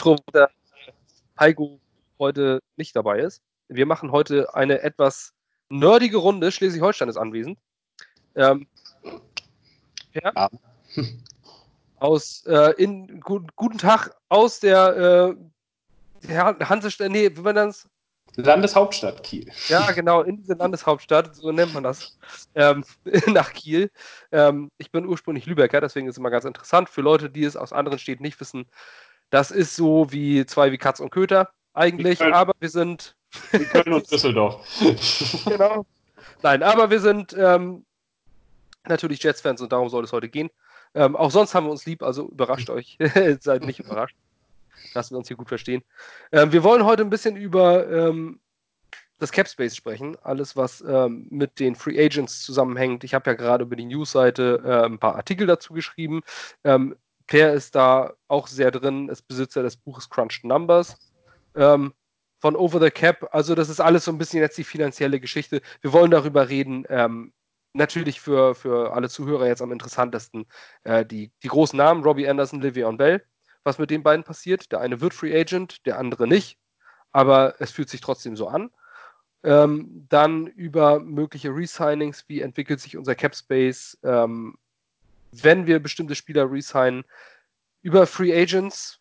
Trupp, der Heiko heute nicht dabei ist. Wir machen heute eine etwas nerdige Runde. Schleswig-Holstein ist anwesend. Ähm, ja. ja. Aus, äh, in, gu guten Tag aus der, äh, Hansestadt, nee, wie man das? Landeshauptstadt Kiel. Ja, genau, in diese Landeshauptstadt, so nennt man das, ähm, nach Kiel. Ähm, ich bin ursprünglich Lübecker, deswegen ist es immer ganz interessant für Leute, die es aus anderen Städten nicht wissen. Das ist so wie zwei wie Katz und Köter eigentlich, aber wir sind. Wir können uns Düsseldorf. genau. Nein, aber wir sind ähm, natürlich Jets-Fans und darum soll es heute gehen. Ähm, auch sonst haben wir uns lieb, also überrascht euch. Seid nicht überrascht, dass wir uns hier gut verstehen. Ähm, wir wollen heute ein bisschen über ähm, das Capspace sprechen. Alles, was ähm, mit den Free Agents zusammenhängt. Ich habe ja gerade über die Newsseite äh, ein paar Artikel dazu geschrieben. Ähm, Per ist da auch sehr drin, ist Besitzer des Buches Crunched Numbers. Ähm, von Over the Cap. Also das ist alles so ein bisschen jetzt die finanzielle Geschichte. Wir wollen darüber reden. Ähm, natürlich für, für alle Zuhörer jetzt am interessantesten äh, die, die großen Namen, Robbie Anderson, Livion Bell. Was mit den beiden passiert? Der eine wird Free Agent, der andere nicht. Aber es fühlt sich trotzdem so an. Ähm, dann über mögliche Resignings, wie entwickelt sich unser Cap Space, ähm, wenn wir bestimmte Spieler resignen. Über Free Agents,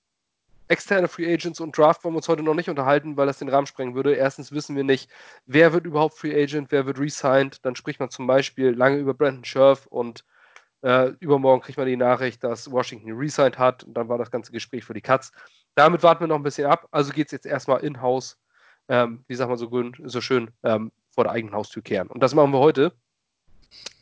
externe Free Agents und Draft wollen wir uns heute noch nicht unterhalten, weil das den Rahmen sprengen würde. Erstens wissen wir nicht, wer wird überhaupt Free Agent, wer wird resigned. Dann spricht man zum Beispiel lange über Brandon Scherf und äh, übermorgen kriegt man die Nachricht, dass Washington resigned hat und dann war das ganze Gespräch für die Cuts. Damit warten wir noch ein bisschen ab. Also geht es jetzt erstmal in-house, ähm, wie sagt man so, so schön, ähm, vor der eigenen Haustür kehren. Und das machen wir heute.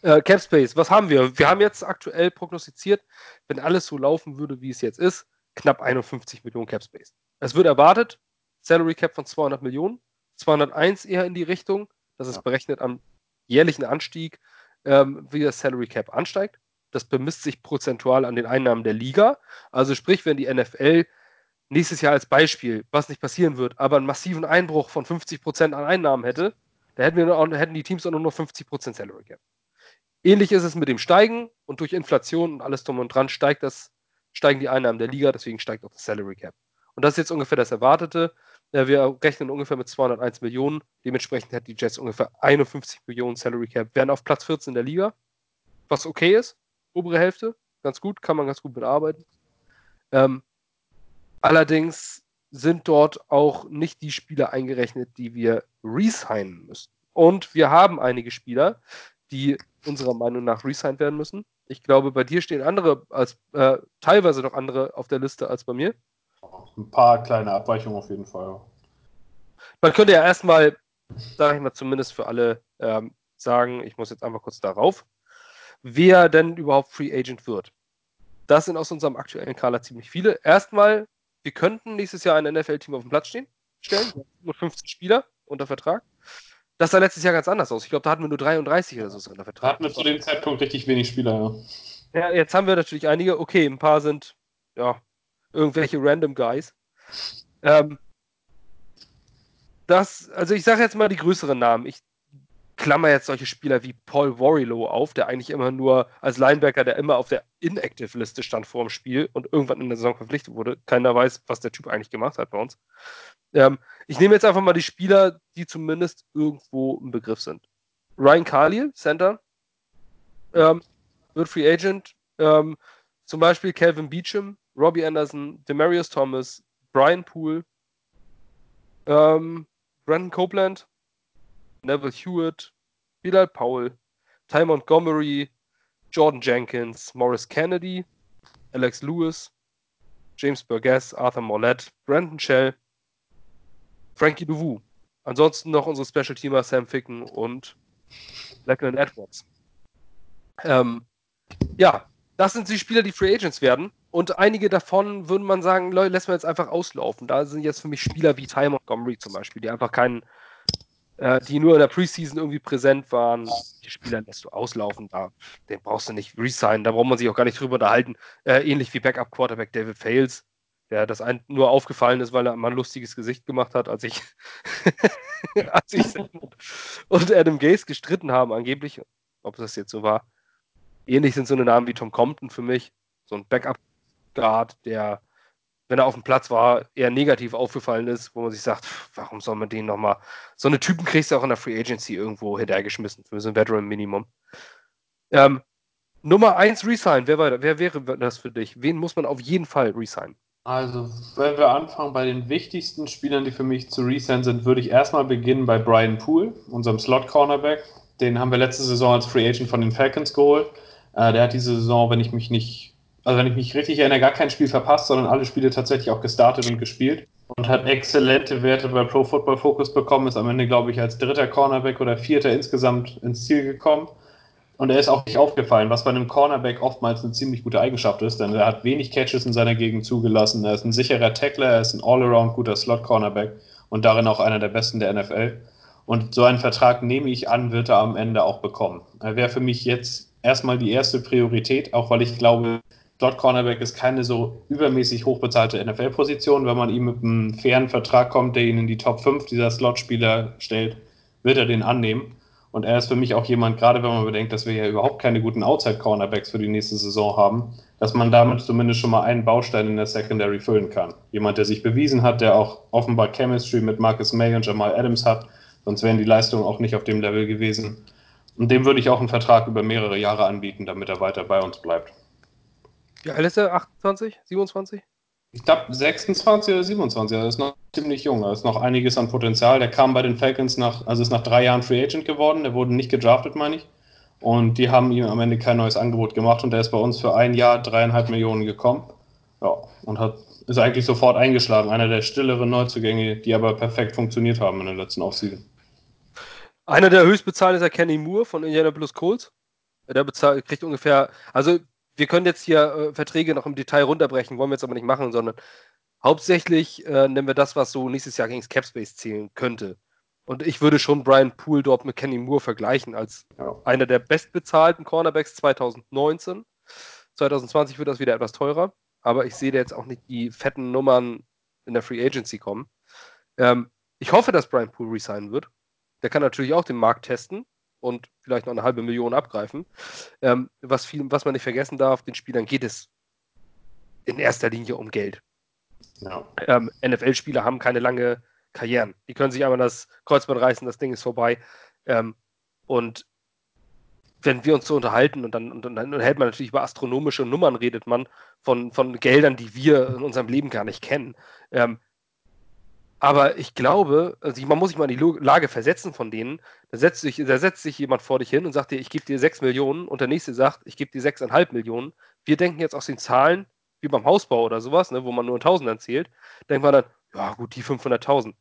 Äh, Capspace, was haben wir? Wir haben jetzt aktuell prognostiziert, wenn alles so laufen würde, wie es jetzt ist, knapp 51 Millionen Capspace. Es wird erwartet, Salary Cap von 200 Millionen, 201 eher in die Richtung, das ist berechnet am jährlichen Anstieg, ähm, wie das Salary Cap ansteigt. Das bemisst sich prozentual an den Einnahmen der Liga. Also sprich, wenn die NFL nächstes Jahr als Beispiel, was nicht passieren wird, aber einen massiven Einbruch von 50% an Einnahmen hätte, da hätten, wir nur, hätten die Teams auch nur noch 50% Salary Cap. Ähnlich ist es mit dem Steigen und durch Inflation und alles drum und dran steigt das, steigen die Einnahmen der Liga, deswegen steigt auch das Salary Cap. Und das ist jetzt ungefähr das Erwartete. Wir rechnen ungefähr mit 201 Millionen. Dementsprechend hätten die Jets ungefähr 51 Millionen Salary Cap, wären auf Platz 14 der Liga, was okay ist. Obere Hälfte, ganz gut, kann man ganz gut mitarbeiten. Ähm, allerdings sind dort auch nicht die Spieler eingerechnet, die wir resignen müssen. Und wir haben einige Spieler, die unserer Meinung nach resigned werden müssen. Ich glaube, bei dir stehen andere als äh, teilweise noch andere auf der Liste als bei mir. Ein paar kleine Abweichungen auf jeden Fall. Man könnte ja erstmal, sage ich mal, zumindest für alle ähm, sagen, ich muss jetzt einfach kurz darauf, wer denn überhaupt Free Agent wird. Das sind aus unserem aktuellen Kader ziemlich viele. Erstmal, wir könnten nächstes Jahr ein NFL-Team auf dem Platz stehen, stellen, mit 15 Spieler unter Vertrag. Das sah letztes Jahr ganz anders aus. Ich glaube, da hatten wir nur 33 oder so Vertrag. Da hatten wir zu dem Zeitpunkt richtig wenig Spieler, ja. Ja, jetzt haben wir natürlich einige. Okay, ein paar sind, ja, irgendwelche random Guys. Ähm, das, also ich sage jetzt mal die größeren Namen. Ich klammer jetzt solche Spieler wie Paul Warrilow auf, der eigentlich immer nur als Linebacker, der immer auf der Inactive-Liste stand vor dem Spiel und irgendwann in der Saison verpflichtet wurde. Keiner weiß, was der Typ eigentlich gemacht hat bei uns. Ähm, ich nehme jetzt einfach mal die Spieler, die zumindest irgendwo im Begriff sind. Ryan Carlier, Center, ähm, wird Free Agent. Ähm, zum Beispiel Calvin Beecham, Robbie Anderson, Demarius Thomas, Brian Poole, ähm, Brandon Copeland, Neville Hewitt, Bilal Powell, Ty Montgomery, Jordan Jenkins, Morris Kennedy, Alex Lewis, James Burgess, Arthur Mollett, Brandon Shell, Frankie Duvu. Ansonsten noch unsere Special Teamer Sam Ficken und Lachlan Edwards. Ähm, ja, das sind die Spieler, die Free Agents werden. Und einige davon würden man sagen, lässt man jetzt einfach auslaufen. Da sind jetzt für mich Spieler wie Ty Montgomery zum Beispiel, die einfach keinen, äh, die nur in der Preseason irgendwie präsent waren. Die Spieler lässt du auslaufen, da, den brauchst du nicht resignen, da braucht man sich auch gar nicht drüber unterhalten. Äh, ähnlich wie Backup-Quarterback David Fales der das ein, nur aufgefallen ist, weil er mal ein lustiges Gesicht gemacht hat, als ich, als ich und Adam Gaze gestritten haben, angeblich, ob das jetzt so war. Ähnlich sind so eine Namen wie Tom Compton für mich, so ein Backup-Guard, der wenn er auf dem Platz war, eher negativ aufgefallen ist, wo man sich sagt, warum soll man den nochmal. So eine Typen kriegst du auch in der Free Agency irgendwo hinterhergeschmissen für so ein Veteran-Minimum. Ähm, Nummer 1 Resign, wer, war, wer wäre das für dich? Wen muss man auf jeden Fall resign? Also, wenn wir anfangen bei den wichtigsten Spielern, die für mich zu resign sind, würde ich erstmal beginnen bei Brian Poole, unserem Slot-Cornerback. Den haben wir letzte Saison als Free Agent von den Falcons geholt. Äh, der hat diese Saison, wenn ich mich nicht also wenn ich mich richtig erinnere, gar kein Spiel verpasst, sondern alle Spiele tatsächlich auch gestartet und gespielt und hat exzellente Werte bei Pro Football Focus bekommen, ist am Ende, glaube ich, als dritter Cornerback oder vierter insgesamt ins Ziel gekommen. Und er ist auch nicht aufgefallen, was bei einem Cornerback oftmals eine ziemlich gute Eigenschaft ist, denn er hat wenig Catches in seiner Gegend zugelassen. Er ist ein sicherer Tackler, er ist ein all-around guter Slot-Cornerback und darin auch einer der besten der NFL. Und so einen Vertrag nehme ich an, wird er am Ende auch bekommen. Er wäre für mich jetzt erstmal die erste Priorität, auch weil ich glaube, Slot Cornerback ist keine so übermäßig hochbezahlte NFL-Position. Wenn man ihm mit einem fairen Vertrag kommt, der ihn in die Top 5 dieser Slot-Spieler stellt, wird er den annehmen. Und er ist für mich auch jemand, gerade wenn man bedenkt, dass wir ja überhaupt keine guten Outside-Cornerbacks für die nächste Saison haben, dass man damit zumindest schon mal einen Baustein in der Secondary füllen kann. Jemand, der sich bewiesen hat, der auch offenbar Chemistry mit Marcus May und Jamal Adams hat, sonst wären die Leistungen auch nicht auf dem Level gewesen. Und dem würde ich auch einen Vertrag über mehrere Jahre anbieten, damit er weiter bei uns bleibt. Wie alt ist er? 28? 27? Ich glaube 26 oder 27, er ist noch ziemlich jung, da ist noch einiges an Potenzial. Der kam bei den Falcons nach, also ist nach drei Jahren Free Agent geworden, der wurde nicht gedraftet, meine ich. Und die haben ihm am Ende kein neues Angebot gemacht und der ist bei uns für ein Jahr dreieinhalb Millionen gekommen. Ja, und hat, ist eigentlich sofort eingeschlagen. Einer der stilleren Neuzugänge, die aber perfekt funktioniert haben in den letzten Offseason. Einer der höchstbezahlten ist ja Kenny Moore von Indianapolis Colts. Der bezahlt, kriegt ungefähr, also wir können jetzt hier äh, Verträge noch im Detail runterbrechen, wollen wir jetzt aber nicht machen, sondern hauptsächlich äh, nehmen wir das, was so nächstes Jahr gegen das Capspace zählen könnte. Und ich würde schon Brian Poole dort mit Kenny Moore vergleichen als ja. einer der bestbezahlten Cornerbacks 2019. 2020 wird das wieder etwas teurer, aber ich sehe da jetzt auch nicht die fetten Nummern in der Free Agency kommen. Ähm, ich hoffe, dass Brian Poole resignen wird. Der kann natürlich auch den Markt testen und vielleicht noch eine halbe Million abgreifen. Ähm, was, viel, was man nicht vergessen darf, den Spielern geht es in erster Linie um Geld. Ja. Ähm, NFL-Spieler haben keine lange Karrieren. Die können sich einmal das Kreuzband reißen, das Ding ist vorbei. Ähm, und wenn wir uns so unterhalten und dann, und dann hält man natürlich über astronomische Nummern, redet man von, von Geldern, die wir in unserem Leben gar nicht kennen. Ähm, aber ich glaube, also man muss sich mal in die Lage versetzen von denen. Da setzt, sich, da setzt sich jemand vor dich hin und sagt dir, ich gebe dir 6 Millionen und der nächste sagt, ich gebe dir 6,5 Millionen. Wir denken jetzt aus den Zahlen, wie beim Hausbau oder sowas, ne, wo man nur in Tausendern zählt, denkt man dann, ja gut, die 500.000.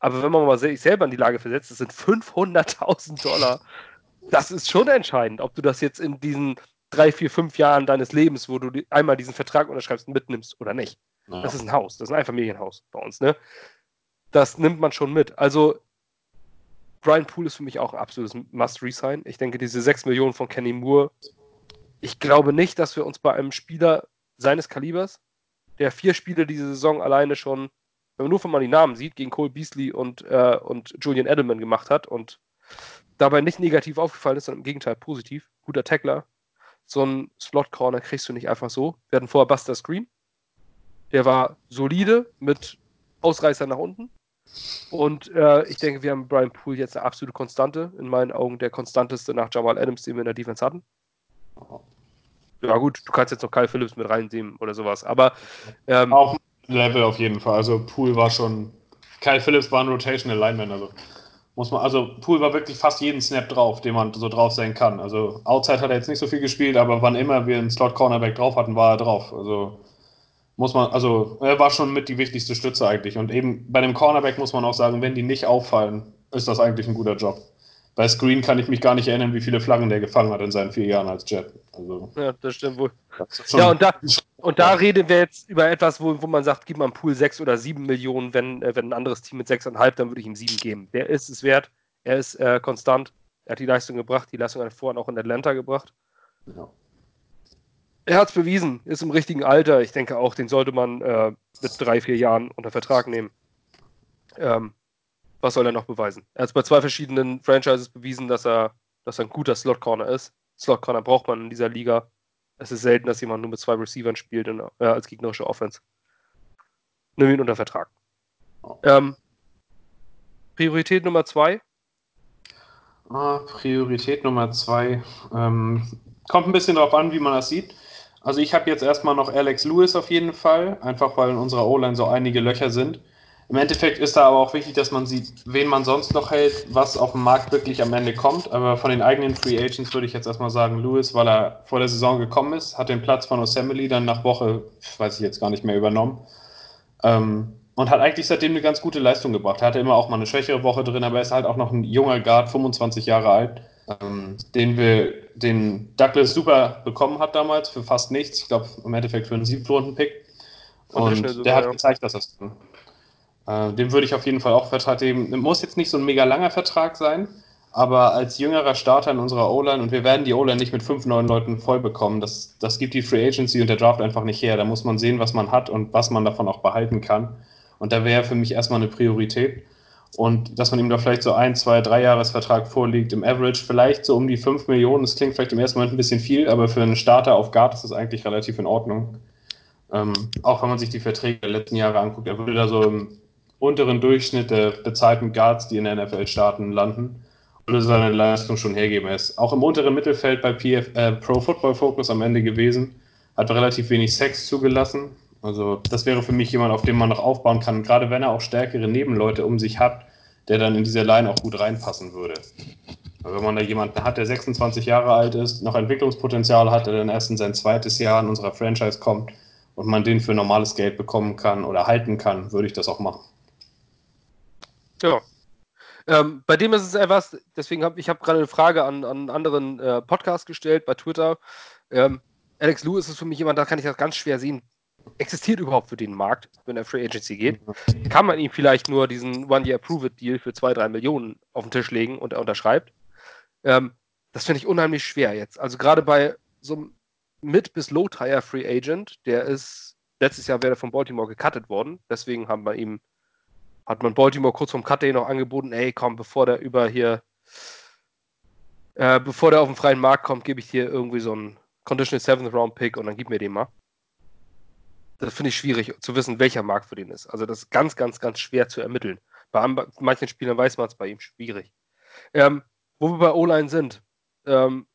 Aber wenn man mal sich selber in die Lage versetzt, das sind 500.000 Dollar. Das ist schon entscheidend, ob du das jetzt in diesen drei, vier, fünf Jahren deines Lebens, wo du einmal diesen Vertrag unterschreibst, mitnimmst oder nicht. Ja. Das ist ein Haus, das ist ein Einfamilienhaus bei uns. Ne? Das nimmt man schon mit. Also Brian Poole ist für mich auch ein absolutes Must-Resign. Ich denke, diese 6 Millionen von Kenny Moore, ich glaube nicht, dass wir uns bei einem Spieler seines Kalibers, der vier Spiele diese Saison alleine schon, wenn man nur von mal die Namen sieht, gegen Cole Beasley und, äh, und Julian Edelman gemacht hat und dabei nicht negativ aufgefallen ist, sondern im Gegenteil positiv. Guter Tackler. So einen Slot-Corner kriegst du nicht einfach so. Wir hatten vorher Buster Screen. Der war solide mit Ausreißer nach unten. Und äh, ich denke, wir haben Brian Poole jetzt eine absolute Konstante. In meinen Augen der konstanteste nach Jamal Adams, den wir in der Defense hatten. Ja, gut, du kannst jetzt noch Kyle Phillips mit reinnehmen oder sowas. Aber. Ähm, Auch Level auf jeden Fall. Also Poole war schon. Kyle Phillips war ein Rotational Lineman. Also muss man, also Poole war wirklich fast jeden Snap drauf, den man so drauf sein kann. Also Outside hat er jetzt nicht so viel gespielt, aber wann immer wir einen Slot Cornerback drauf hatten, war er drauf. Also muss man, also er war schon mit die wichtigste Stütze eigentlich. Und eben bei dem Cornerback muss man auch sagen, wenn die nicht auffallen, ist das eigentlich ein guter Job. Bei Screen kann ich mich gar nicht erinnern, wie viele Flaggen der gefangen hat in seinen vier Jahren als Jet. Also, ja, das stimmt wohl. Das ja, und da, und da reden wir jetzt über etwas, wo, wo man sagt, gib mal einen Pool 6 oder 7 Millionen, wenn, äh, wenn ein anderes Team mit 6,5, dann würde ich ihm 7 geben. Der ist es wert, er ist äh, konstant, er hat die Leistung gebracht, die Leistung hat er vorhin auch in Atlanta gebracht. Ja er hat es bewiesen, ist im richtigen Alter. Ich denke auch, den sollte man äh, mit drei, vier Jahren unter Vertrag nehmen. Ähm, was soll er noch beweisen? Er hat es bei zwei verschiedenen Franchises bewiesen, dass er, dass er ein guter Slot-Corner ist. Slot-Corner braucht man in dieser Liga. Es ist selten, dass jemand nur mit zwei Receivern spielt in, äh, als gegnerische Offense. nimm ihn unter Vertrag. Ähm, Priorität Nummer zwei? Ah, Priorität Nummer zwei. Ähm, kommt ein bisschen darauf an, wie man das sieht. Also ich habe jetzt erstmal noch Alex Lewis auf jeden Fall, einfach weil in unserer O-Line so einige Löcher sind. Im Endeffekt ist da aber auch wichtig, dass man sieht, wen man sonst noch hält, was auf dem Markt wirklich am Ende kommt. Aber von den eigenen Free Agents würde ich jetzt erstmal sagen, Lewis, weil er vor der Saison gekommen ist, hat den Platz von Assembly dann nach Woche, weiß ich jetzt gar nicht mehr, übernommen. Ähm, und hat eigentlich seitdem eine ganz gute Leistung gebracht. Er hatte immer auch mal eine schwächere Woche drin, aber er ist halt auch noch ein junger Guard, 25 Jahre alt, ähm, den wir, den Douglas super bekommen hat damals für fast nichts. Ich glaube im Endeffekt für einen siebten-Runden-Pick. Und sogar, der hat ja. gezeigt, dass das äh, dem würde ich auf jeden Fall auch vertreten. Muss jetzt nicht so ein mega langer Vertrag sein, aber als jüngerer Starter in unserer O-Line und wir werden die O-Line nicht mit fünf neuen Leuten voll bekommen. Das, das gibt die Free Agency und der Draft einfach nicht her. Da muss man sehen, was man hat und was man davon auch behalten kann. Und da wäre für mich erstmal eine Priorität. Und dass man ihm da vielleicht so ein, zwei, drei Jahresvertrag vorliegt, im Average vielleicht so um die 5 Millionen. Das klingt vielleicht im ersten Moment ein bisschen viel, aber für einen Starter auf Guard ist das eigentlich relativ in Ordnung. Ähm, auch wenn man sich die Verträge der letzten Jahre anguckt, er würde da so im unteren Durchschnitt der bezahlten Guards, die in der NFL starten, landen. Würde seine Leistung schon hergeben. Er ist auch im unteren Mittelfeld bei PF, äh, Pro Football Focus am Ende gewesen, hat relativ wenig Sex zugelassen. Also das wäre für mich jemand, auf den man noch aufbauen kann, gerade wenn er auch stärkere Nebenleute um sich hat, der dann in diese Line auch gut reinpassen würde. Wenn man da jemanden hat, der 26 Jahre alt ist, noch Entwicklungspotenzial hat, der dann erst in sein zweites Jahr in unserer Franchise kommt und man den für normales Geld bekommen kann oder halten kann, würde ich das auch machen. Ja. Ähm, bei dem ist es etwas, deswegen habe ich hab gerade eine Frage an, an einen anderen äh, Podcast gestellt bei Twitter. Ähm, Alex Lewis ist für mich jemand, da kann ich das ganz schwer sehen. Existiert überhaupt für den Markt, wenn er Free Agency geht? Kann man ihm vielleicht nur diesen One-Year-Prove-It-Deal für 2, 3 Millionen auf den Tisch legen und er unterschreibt? Ähm, das finde ich unheimlich schwer jetzt. Also gerade bei so einem Mid- bis Low-Tire Free Agent, der ist, letztes Jahr wäre von Baltimore gecuttet worden, deswegen haben wir ihm hat man Baltimore kurz vom Cut noch angeboten, ey, komm, bevor der über hier, äh, bevor der auf den freien Markt kommt, gebe ich dir irgendwie so einen Conditional Seventh Round Pick und dann gib mir den mal. Das finde ich schwierig zu wissen, welcher Markt für den ist. Also das ist ganz, ganz, ganz schwer zu ermitteln. Bei manchen Spielern weiß man es, bei ihm schwierig. Ähm, wo wir bei O-Line sind, ähm,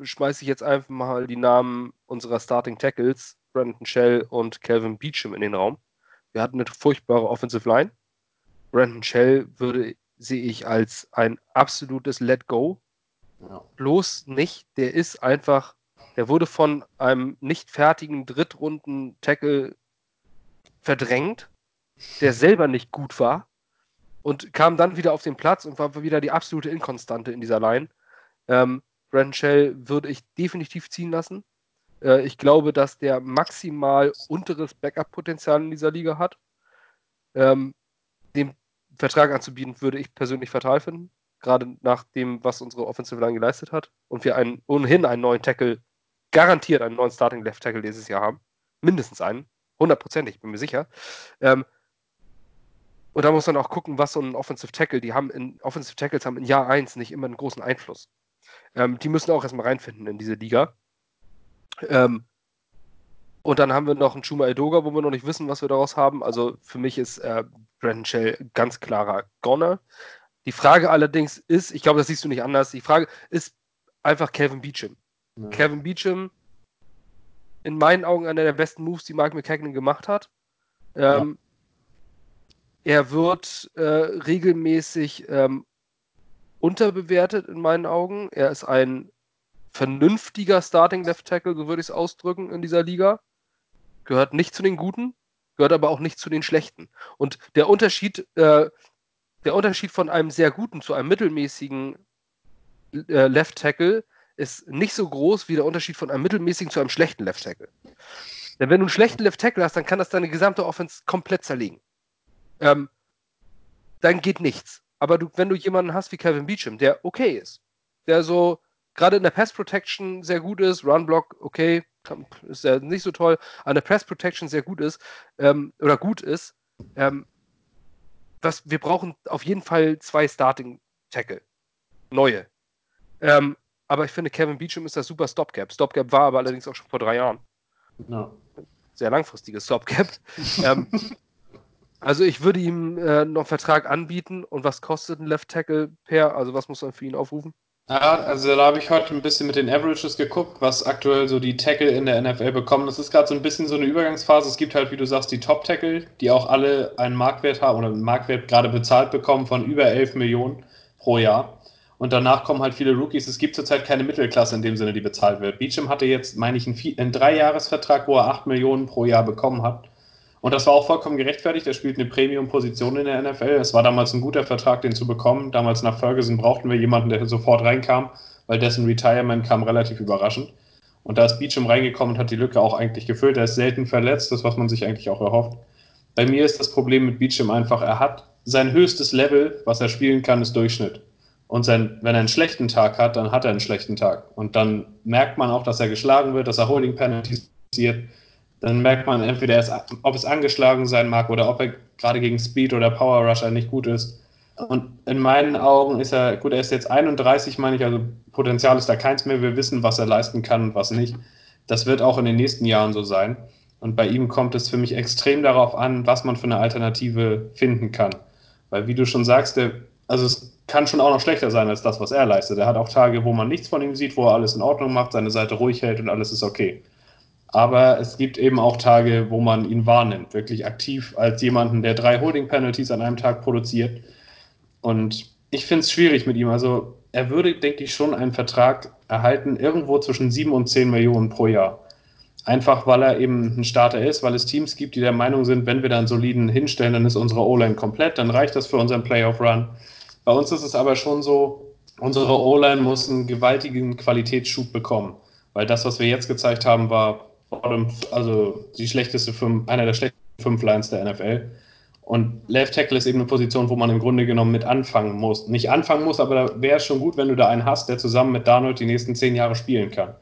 schmeiße ich jetzt einfach mal die Namen unserer Starting Tackles, Brandon Shell und Calvin Beecham in den Raum. Wir hatten eine furchtbare Offensive Line. Brandon Shell würde, sehe ich als ein absolutes Let Go. Ja. Bloß nicht. Der ist einfach, der wurde von einem nicht fertigen Drittrunden-Tackle verdrängt, der selber nicht gut war und kam dann wieder auf den Platz und war wieder die absolute Inkonstante in dieser Line. Ähm, Brandon Shell würde ich definitiv ziehen lassen. Äh, ich glaube, dass der maximal unteres Backup-Potenzial in dieser Liga hat. Ähm, dem Vertrag anzubieten, würde ich persönlich fatal finden. Gerade nach dem, was unsere Offensive Line geleistet hat. Und wir einen, ohnehin einen neuen Tackle, garantiert einen neuen Starting Left Tackle dieses Jahr haben. Mindestens einen. Hundertprozentig, bin mir sicher. Ähm, und da muss man auch gucken, was so ein Offensive Tackle, die haben in, Offensive Tackles haben in Jahr 1 nicht immer einen großen Einfluss. Ähm, die müssen auch erstmal reinfinden in diese Liga. Ähm, und dann haben wir noch einen Chuma Edoga, wo wir noch nicht wissen, was wir daraus haben. Also für mich ist äh, Brandon Shell ganz klarer Goner. Die Frage allerdings ist, ich glaube, das siehst du nicht anders, die Frage ist einfach Kevin Beecham. Ja. Kevin Beecham, in meinen Augen einer der besten Moves, die Mike McKagan gemacht hat. Ähm, ja. Er wird äh, regelmäßig ähm, unterbewertet in meinen Augen. Er ist ein vernünftiger Starting Left Tackle, so würde ich es ausdrücken, in dieser Liga. Gehört nicht zu den Guten, gehört aber auch nicht zu den Schlechten. Und der Unterschied, äh, der Unterschied von einem sehr guten zu einem mittelmäßigen äh, Left Tackle ist nicht so groß wie der Unterschied von einem mittelmäßigen zu einem schlechten Left Tackle. Denn wenn du einen schlechten Left Tackle hast, dann kann das deine gesamte Offense komplett zerlegen. Ähm, dann geht nichts. Aber du, wenn du jemanden hast wie Kevin Beecham, der okay ist, der so gerade in der Pass Protection sehr gut ist, Run Block, okay, ist ja nicht so toll, an der Pass Protection sehr gut ist, ähm, oder gut ist, ähm, was, wir brauchen auf jeden Fall zwei Starting Tackle. Neue. Ähm, aber ich finde, Kevin Beecham ist das super Stopgap. Stopgap war aber allerdings auch schon vor drei Jahren. No. Sehr langfristiges Stopgap. ähm, Also ich würde ihm äh, noch einen Vertrag anbieten. Und was kostet ein Left Tackle per? Also was muss man für ihn aufrufen? Ja, also da habe ich heute ein bisschen mit den Averages geguckt, was aktuell so die Tackle in der NFL bekommen. Das ist gerade so ein bisschen so eine Übergangsphase. Es gibt halt, wie du sagst, die Top-Tackle, die auch alle einen Marktwert haben oder einen Marktwert gerade bezahlt bekommen von über 11 Millionen pro Jahr. Und danach kommen halt viele Rookies. Es gibt zurzeit keine Mittelklasse in dem Sinne, die bezahlt wird. Beecham hatte jetzt, meine ich, einen, einen Dreijahresvertrag, wo er 8 Millionen pro Jahr bekommen hat. Und das war auch vollkommen gerechtfertigt. Er spielt eine Premium-Position in der NFL. Es war damals ein guter Vertrag, den zu bekommen. Damals nach Ferguson brauchten wir jemanden, der sofort reinkam, weil dessen Retirement kam relativ überraschend. Und da ist Beecham reingekommen und hat die Lücke auch eigentlich gefüllt. Er ist selten verletzt, das was man sich eigentlich auch erhofft. Bei mir ist das Problem mit Beecham einfach, er hat sein höchstes Level, was er spielen kann, ist Durchschnitt. Und sein, wenn er einen schlechten Tag hat, dann hat er einen schlechten Tag. Und dann merkt man auch, dass er geschlagen wird, dass er Holding Penalties passiert dann merkt man entweder, ob es angeschlagen sein mag oder ob er gerade gegen Speed oder Power Rusher nicht gut ist. Und in meinen Augen ist er, gut, er ist jetzt 31, meine ich, also Potenzial ist da keins mehr. Wir wissen, was er leisten kann und was nicht. Das wird auch in den nächsten Jahren so sein. Und bei ihm kommt es für mich extrem darauf an, was man für eine Alternative finden kann. Weil, wie du schon sagst, der, also es kann schon auch noch schlechter sein als das, was er leistet. Er hat auch Tage, wo man nichts von ihm sieht, wo er alles in Ordnung macht, seine Seite ruhig hält und alles ist okay. Aber es gibt eben auch Tage, wo man ihn wahrnimmt, wirklich aktiv als jemanden, der drei Holding Penalties an einem Tag produziert. Und ich finde es schwierig mit ihm. Also er würde, denke ich, schon einen Vertrag erhalten, irgendwo zwischen sieben und zehn Millionen pro Jahr. Einfach weil er eben ein Starter ist, weil es Teams gibt, die der Meinung sind, wenn wir da einen soliden hinstellen, dann ist unsere O-Line komplett, dann reicht das für unseren Playoff-Run. Bei uns ist es aber schon so, unsere O-Line muss einen gewaltigen Qualitätsschub bekommen. Weil das, was wir jetzt gezeigt haben, war also die schlechteste fünf, einer der schlechtesten fünf Lines der NFL. Und Left Tackle ist eben eine Position, wo man im Grunde genommen mit anfangen muss. Nicht anfangen muss, aber da wäre es schon gut, wenn du da einen hast, der zusammen mit Darnold die nächsten zehn Jahre spielen kann.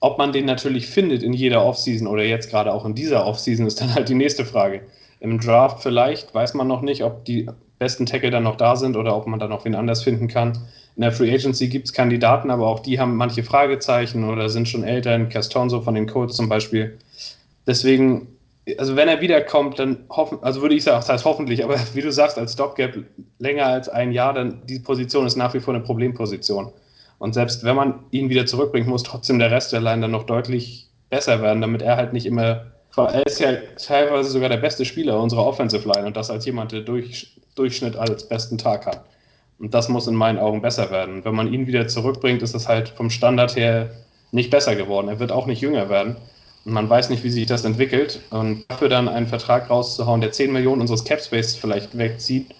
Ob man den natürlich findet in jeder Offseason oder jetzt gerade auch in dieser Offseason, ist dann halt die nächste Frage. Im Draft vielleicht weiß man noch nicht, ob die besten Tackle dann noch da sind oder ob man dann noch wen anders finden kann. In der Free Agency gibt es Kandidaten, aber auch die haben manche Fragezeichen oder sind schon älter. In Castonzo von den Colts zum Beispiel. Deswegen, also wenn er wiederkommt, dann hoffen, also würde ich sagen, das heißt hoffentlich, aber wie du sagst, als Stopgap länger als ein Jahr, dann die Position ist nach wie vor eine Problemposition. Und selbst wenn man ihn wieder zurückbringt, muss trotzdem der Rest der Line dann noch deutlich besser werden, damit er halt nicht immer. Er ist ja teilweise sogar der beste Spieler unserer Offensive Line und das als jemand, der durch, Durchschnitt als besten Tag hat. Und das muss in meinen Augen besser werden. Wenn man ihn wieder zurückbringt, ist es halt vom Standard her nicht besser geworden. Er wird auch nicht jünger werden. Und man weiß nicht, wie sich das entwickelt. Und dafür dann einen Vertrag rauszuhauen, der 10 Millionen unseres Capspace vielleicht wegzieht,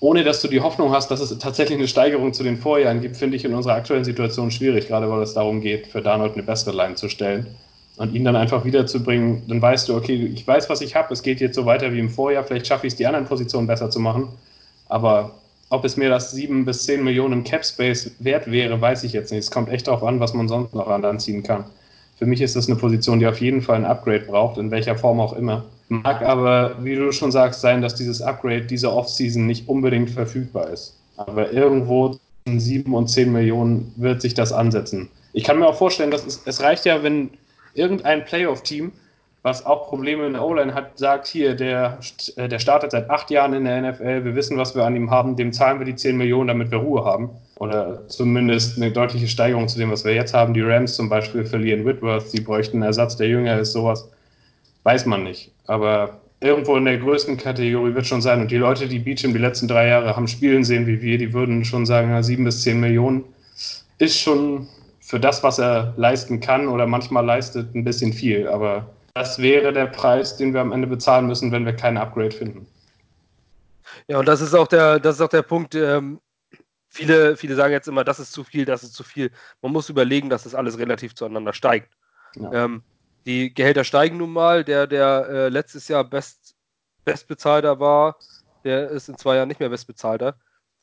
ohne dass du die Hoffnung hast, dass es tatsächlich eine Steigerung zu den Vorjahren gibt, finde ich in unserer aktuellen Situation schwierig, gerade weil es darum geht, für Darnold eine bessere Line zu stellen. Und ihn dann einfach wiederzubringen, dann weißt du, okay, ich weiß, was ich habe, es geht jetzt so weiter wie im Vorjahr, vielleicht schaffe ich es, die anderen Positionen besser zu machen. Aber ob es mir das 7 bis 10 Millionen im Cap Space wert wäre, weiß ich jetzt nicht. Es kommt echt darauf an, was man sonst noch anziehen kann. Für mich ist das eine Position, die auf jeden Fall ein Upgrade braucht, in welcher Form auch immer. Mag aber, wie du schon sagst, sein, dass dieses Upgrade diese Offseason nicht unbedingt verfügbar ist. Aber irgendwo in 7 und 10 Millionen wird sich das ansetzen. Ich kann mir auch vorstellen, dass es, es reicht ja, wenn irgendein Playoff-Team was auch Probleme in der O-Line hat, sagt hier, der, äh, der startet seit acht Jahren in der NFL, wir wissen, was wir an ihm haben, dem zahlen wir die 10 Millionen, damit wir Ruhe haben. Oder zumindest eine deutliche Steigerung zu dem, was wir jetzt haben. Die Rams zum Beispiel verlieren Whitworth, sie bräuchten einen Ersatz, der jünger ist, sowas. Weiß man nicht. Aber irgendwo in der größten Kategorie wird schon sein. Und die Leute, die Beecham die letzten drei Jahre haben spielen sehen wie wir, die würden schon sagen, sieben bis zehn Millionen ist schon für das, was er leisten kann oder manchmal leistet, ein bisschen viel. Aber das wäre der Preis, den wir am Ende bezahlen müssen, wenn wir kein Upgrade finden. Ja, und das ist auch der, das ist auch der Punkt. Ähm, viele, viele sagen jetzt immer, das ist zu viel, das ist zu viel. Man muss überlegen, dass das alles relativ zueinander steigt. Ja. Ähm, die Gehälter steigen nun mal. Der, der äh, letztes Jahr best, bestbezahlter war, der ist in zwei Jahren nicht mehr bestbezahlter.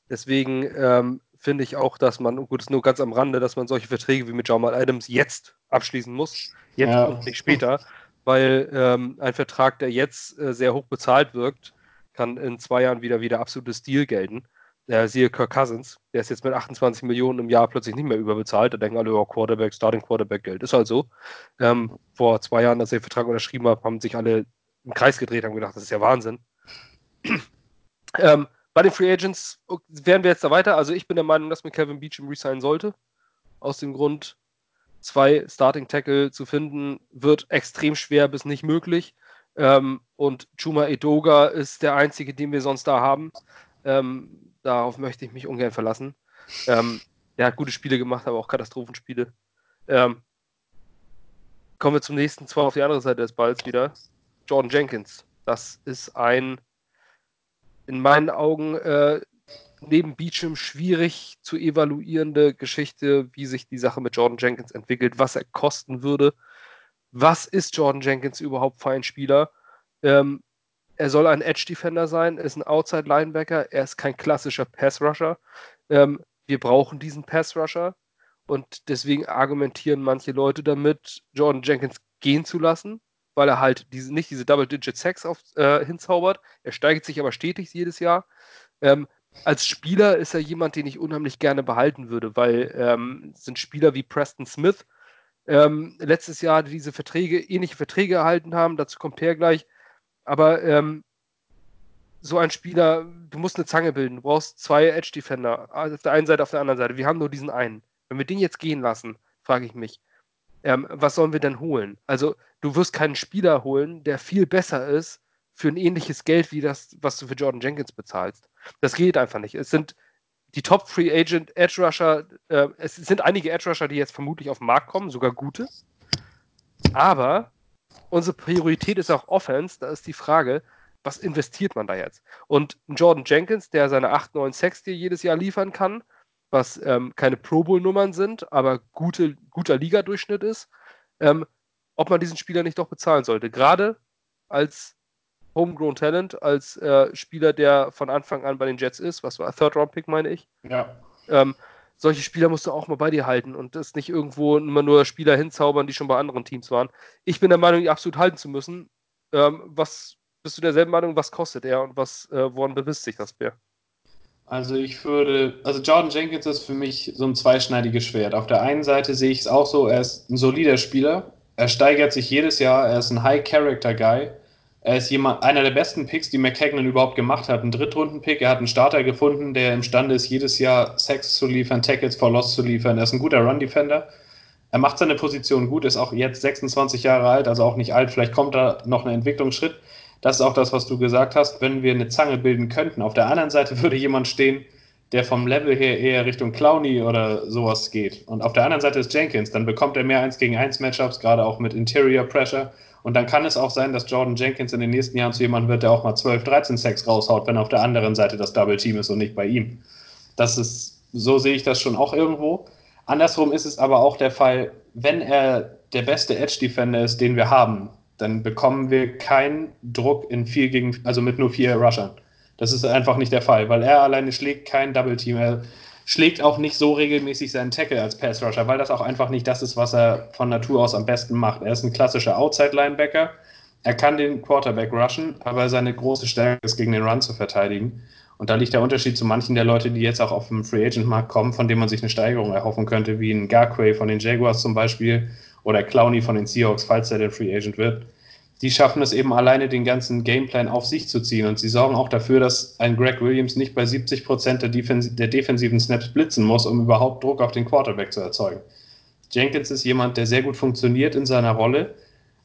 Deswegen ähm, finde ich auch, dass man, gut, ist nur ganz am Rande, dass man solche Verträge wie mit Jamal Adams jetzt abschließen muss. Jetzt ja. und nicht später weil ähm, ein Vertrag, der jetzt äh, sehr hoch bezahlt wirkt, kann in zwei Jahren wieder wieder absolutes Stil gelten. Der siehe Kirk Cousins, der ist jetzt mit 28 Millionen im Jahr plötzlich nicht mehr überbezahlt. Da denken alle, oh, Quarterback, Starting Quarterback Geld. Ist halt so. Ähm, vor zwei Jahren, als ich den Vertrag unterschrieben habe, haben sich alle im Kreis gedreht, haben gedacht, das ist ja Wahnsinn. ähm, bei den Free Agents wären wir jetzt da weiter. Also ich bin der Meinung, dass man Kevin Beecham resignen sollte. Aus dem Grund, zwei Starting Tackle zu finden, wird extrem schwer bis nicht möglich. Ähm, und Chuma Edoga ist der einzige, den wir sonst da haben. Ähm, darauf möchte ich mich ungern verlassen. Ähm, er hat gute Spiele gemacht, aber auch Katastrophenspiele. Ähm, kommen wir zum nächsten, zwar auf die andere Seite des Balls wieder. Jordan Jenkins. Das ist ein in meinen Augen äh, neben Beecham schwierig zu evaluierende Geschichte, wie sich die Sache mit Jordan Jenkins entwickelt, was er kosten würde. Was ist Jordan Jenkins überhaupt für ein Spieler? Ähm, er soll ein Edge-Defender sein, ist ein Outside-Linebacker, er ist kein klassischer Pass-Rusher. Ähm, wir brauchen diesen Pass-Rusher und deswegen argumentieren manche Leute damit, Jordan Jenkins gehen zu lassen weil er halt diese, nicht diese Double-Digit-Sex äh, hinzaubert. Er steigert sich aber stetig jedes Jahr. Ähm, als Spieler ist er jemand, den ich unheimlich gerne behalten würde, weil ähm, sind Spieler wie Preston Smith ähm, letztes Jahr diese Verträge, ähnliche Verträge erhalten haben, dazu kommt er gleich. Aber ähm, so ein Spieler, du musst eine Zange bilden, du brauchst zwei Edge Defender, auf der einen Seite, auf der anderen Seite. Wir haben nur diesen einen. Wenn wir den jetzt gehen lassen, frage ich mich, ähm, was sollen wir denn holen? Also, du wirst keinen Spieler holen, der viel besser ist für ein ähnliches Geld wie das, was du für Jordan Jenkins bezahlst. Das geht einfach nicht. Es sind die Top Free Agent Edge Rusher, äh, es sind einige Edge Rusher, die jetzt vermutlich auf den Markt kommen, sogar gute. Aber unsere Priorität ist auch Offense. Da ist die Frage, was investiert man da jetzt? Und Jordan Jenkins, der seine 8, 9 Sacks dir jedes Jahr liefern kann, was ähm, keine Pro Bowl-Nummern sind, aber gute, guter Ligadurchschnitt ist, ähm, ob man diesen Spieler nicht doch bezahlen sollte. Gerade als Homegrown Talent, als äh, Spieler, der von Anfang an bei den Jets ist, was war Third-Round-Pick, meine ich. Ja. Ähm, solche Spieler musst du auch mal bei dir halten und das nicht irgendwo immer nur Spieler hinzaubern, die schon bei anderen Teams waren. Ich bin der Meinung, die absolut halten zu müssen. Ähm, was bist du derselben Meinung, was kostet er und was, äh, woran bemisst sich das Bär? Also ich würde, also Jordan Jenkins ist für mich so ein zweischneidiges Schwert. Auf der einen Seite sehe ich es auch so, er ist ein solider Spieler, er steigert sich jedes Jahr, er ist ein High-Character-Guy, er ist jemand, einer der besten Picks, die McKagan überhaupt gemacht hat. Ein Drittrunden-Pick, er hat einen Starter gefunden, der imstande ist, jedes Jahr Sex zu liefern, Tackles for Loss zu liefern. Er ist ein guter Run-Defender. Er macht seine Position gut, ist auch jetzt 26 Jahre alt, also auch nicht alt. Vielleicht kommt da noch ein Entwicklungsschritt. Das ist auch das, was du gesagt hast, wenn wir eine Zange bilden könnten. Auf der anderen Seite würde jemand stehen, der vom Level her eher Richtung Clowny oder sowas geht. Und auf der anderen Seite ist Jenkins. Dann bekommt er mehr 1 gegen 1 Matchups, gerade auch mit Interior Pressure. Und dann kann es auch sein, dass Jordan Jenkins in den nächsten Jahren zu jemandem wird, der auch mal 12, 13 Sex raushaut, wenn auf der anderen Seite das Double Team ist und nicht bei ihm. Das ist, so sehe ich das schon auch irgendwo. Andersrum ist es aber auch der Fall, wenn er der beste Edge Defender ist, den wir haben, dann bekommen wir keinen Druck in vier gegen, also mit nur vier Rushern. Das ist einfach nicht der Fall, weil er alleine schlägt kein Double Team. Er schlägt auch nicht so regelmäßig seinen Tackle als Pass Rusher, weil das auch einfach nicht das ist, was er von Natur aus am besten macht. Er ist ein klassischer Outside Linebacker. Er kann den Quarterback rushen, aber seine große Stärke ist, gegen den Run zu verteidigen. Und da liegt der Unterschied zu manchen der Leute, die jetzt auch auf dem Free Agent Markt kommen, von denen man sich eine Steigerung erhoffen könnte, wie ein Garquay von den Jaguars zum Beispiel oder Clowney von den Seahawks, falls er der Free Agent wird, die schaffen es eben alleine, den ganzen Gameplan auf sich zu ziehen. Und sie sorgen auch dafür, dass ein Greg Williams nicht bei 70 Prozent der, Defens der defensiven Snaps blitzen muss, um überhaupt Druck auf den Quarterback zu erzeugen. Jenkins ist jemand, der sehr gut funktioniert in seiner Rolle,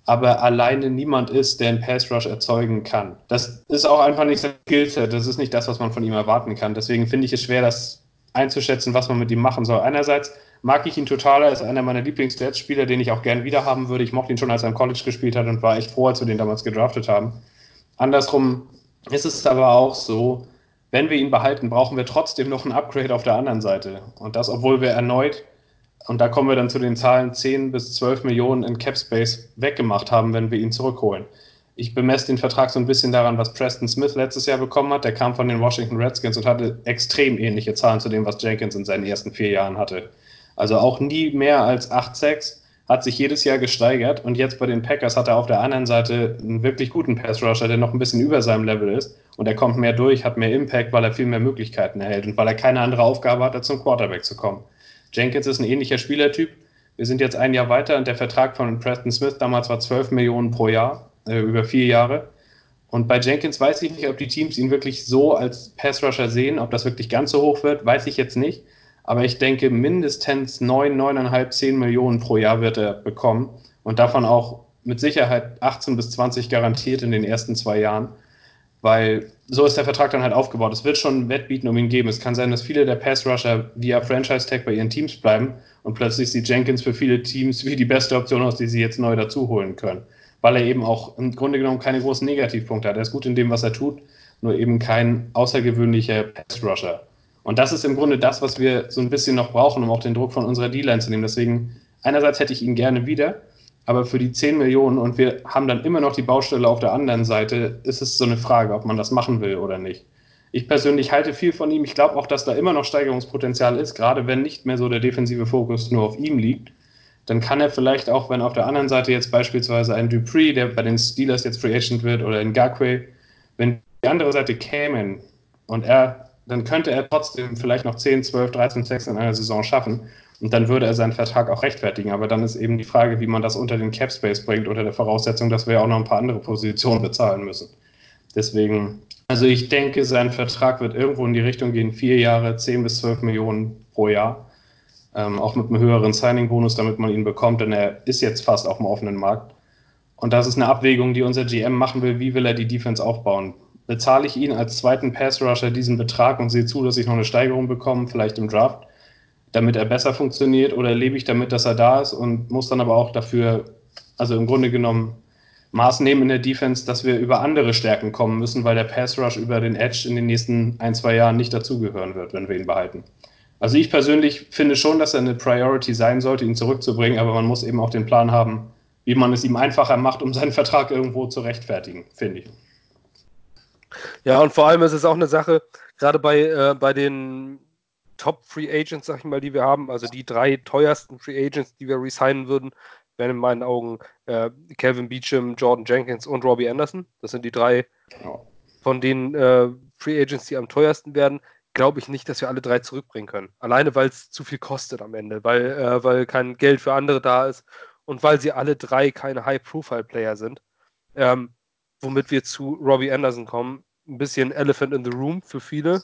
aber alleine niemand ist, der einen Pass Rush erzeugen kann. Das ist auch einfach nicht sein Skillset. Das ist nicht das, was man von ihm erwarten kann. Deswegen finde ich es schwer, das einzuschätzen, was man mit ihm machen soll. Einerseits mag ich ihn total. Er ist einer meiner Lieblings-Spieler, den ich auch gern wieder haben würde. Ich mochte ihn schon, als er im College gespielt hat und war echt froh, als wir den damals gedraftet haben. Andersrum ist es aber auch so, wenn wir ihn behalten, brauchen wir trotzdem noch ein Upgrade auf der anderen Seite. Und das, obwohl wir erneut, und da kommen wir dann zu den Zahlen, 10 bis 12 Millionen in Cap Space weggemacht haben, wenn wir ihn zurückholen. Ich bemesse den Vertrag so ein bisschen daran, was Preston Smith letztes Jahr bekommen hat. Der kam von den Washington Redskins und hatte extrem ähnliche Zahlen zu dem, was Jenkins in seinen ersten vier Jahren hatte. Also auch nie mehr als 8-6, hat sich jedes Jahr gesteigert und jetzt bei den Packers hat er auf der anderen Seite einen wirklich guten Pass-Rusher, der noch ein bisschen über seinem Level ist und er kommt mehr durch, hat mehr Impact, weil er viel mehr Möglichkeiten erhält und weil er keine andere Aufgabe hat, als zum Quarterback zu kommen. Jenkins ist ein ähnlicher Spielertyp. Wir sind jetzt ein Jahr weiter und der Vertrag von Preston Smith damals war 12 Millionen pro Jahr, äh, über vier Jahre. Und bei Jenkins weiß ich nicht, ob die Teams ihn wirklich so als Pass-Rusher sehen, ob das wirklich ganz so hoch wird, weiß ich jetzt nicht. Aber ich denke, mindestens 9, 9,5, 10 Millionen pro Jahr wird er bekommen. Und davon auch mit Sicherheit 18 bis 20 garantiert in den ersten zwei Jahren. Weil so ist der Vertrag dann halt aufgebaut. Es wird schon Wettbieten um ihn geben. Es kann sein, dass viele der Pass-Rusher via Franchise-Tag bei ihren Teams bleiben und plötzlich sieht Jenkins für viele Teams wie die beste Option aus, die sie jetzt neu dazu holen können weil er eben auch im Grunde genommen keine großen Negativpunkte hat. Er ist gut in dem, was er tut, nur eben kein außergewöhnlicher Pass-Rusher. Und das ist im Grunde das, was wir so ein bisschen noch brauchen, um auch den Druck von unserer D-Line zu nehmen. Deswegen, einerseits hätte ich ihn gerne wieder, aber für die 10 Millionen und wir haben dann immer noch die Baustelle auf der anderen Seite, ist es so eine Frage, ob man das machen will oder nicht. Ich persönlich halte viel von ihm. Ich glaube auch, dass da immer noch Steigerungspotenzial ist, gerade wenn nicht mehr so der defensive Fokus nur auf ihm liegt dann kann er vielleicht auch, wenn auf der anderen Seite jetzt beispielsweise ein Dupree, der bei den Steelers jetzt Free Agent wird, oder ein Gakwe, wenn die andere Seite kämen und er, dann könnte er trotzdem vielleicht noch 10, 12, 13 6 in einer Saison schaffen und dann würde er seinen Vertrag auch rechtfertigen. Aber dann ist eben die Frage, wie man das unter den Cap Space bringt, unter der Voraussetzung, dass wir auch noch ein paar andere Positionen bezahlen müssen. Deswegen, also ich denke, sein Vertrag wird irgendwo in die Richtung gehen, vier Jahre, 10 bis 12 Millionen pro Jahr ähm, auch mit einem höheren Signing-Bonus, damit man ihn bekommt, denn er ist jetzt fast auf dem offenen Markt. Und das ist eine Abwägung, die unser GM machen will. Wie will er die Defense aufbauen? Bezahle ich ihn als zweiten Pass-Rusher diesen Betrag und sehe zu, dass ich noch eine Steigerung bekomme, vielleicht im Draft, damit er besser funktioniert? Oder lebe ich damit, dass er da ist und muss dann aber auch dafür, also im Grunde genommen, Maß nehmen in der Defense, dass wir über andere Stärken kommen müssen, weil der Pass-Rush über den Edge in den nächsten ein, zwei Jahren nicht dazugehören wird, wenn wir ihn behalten. Also ich persönlich finde schon, dass er eine Priority sein sollte, ihn zurückzubringen, aber man muss eben auch den Plan haben, wie man es ihm einfacher macht, um seinen Vertrag irgendwo zu rechtfertigen, finde ich. Ja, und vor allem ist es auch eine Sache, gerade bei, äh, bei den Top Free Agents, sag ich mal, die wir haben, also die drei teuersten Free Agents, die wir resignen würden, wären in meinen Augen äh, Calvin Beecham, Jordan Jenkins und Robbie Anderson. Das sind die drei von den äh, Free Agents, die am teuersten werden glaube ich nicht, dass wir alle drei zurückbringen können. Alleine, weil es zu viel kostet am Ende, weil, äh, weil kein Geld für andere da ist und weil sie alle drei keine High-Profile-Player sind. Ähm, womit wir zu Robbie Anderson kommen. Ein bisschen Elephant in the Room für viele.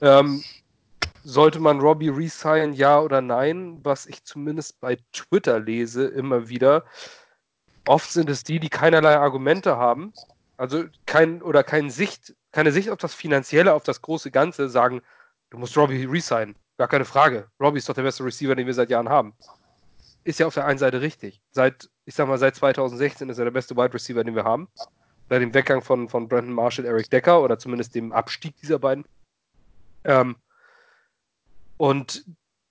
Ähm, sollte man Robbie resign, ja oder nein? Was ich zumindest bei Twitter lese, immer wieder. Oft sind es die, die keinerlei Argumente haben, also kein oder kein Sicht, keine Sicht auf das Finanzielle, auf das große Ganze, sagen, du musst Robbie resignen. Gar keine Frage. Robbie ist doch der beste Receiver, den wir seit Jahren haben. Ist ja auf der einen Seite richtig. Seit, ich sag mal, seit 2016 ist er der beste Wide Receiver, den wir haben. Seit dem Weggang von, von Brandon Marshall, Eric Decker oder zumindest dem Abstieg dieser beiden. Ähm, und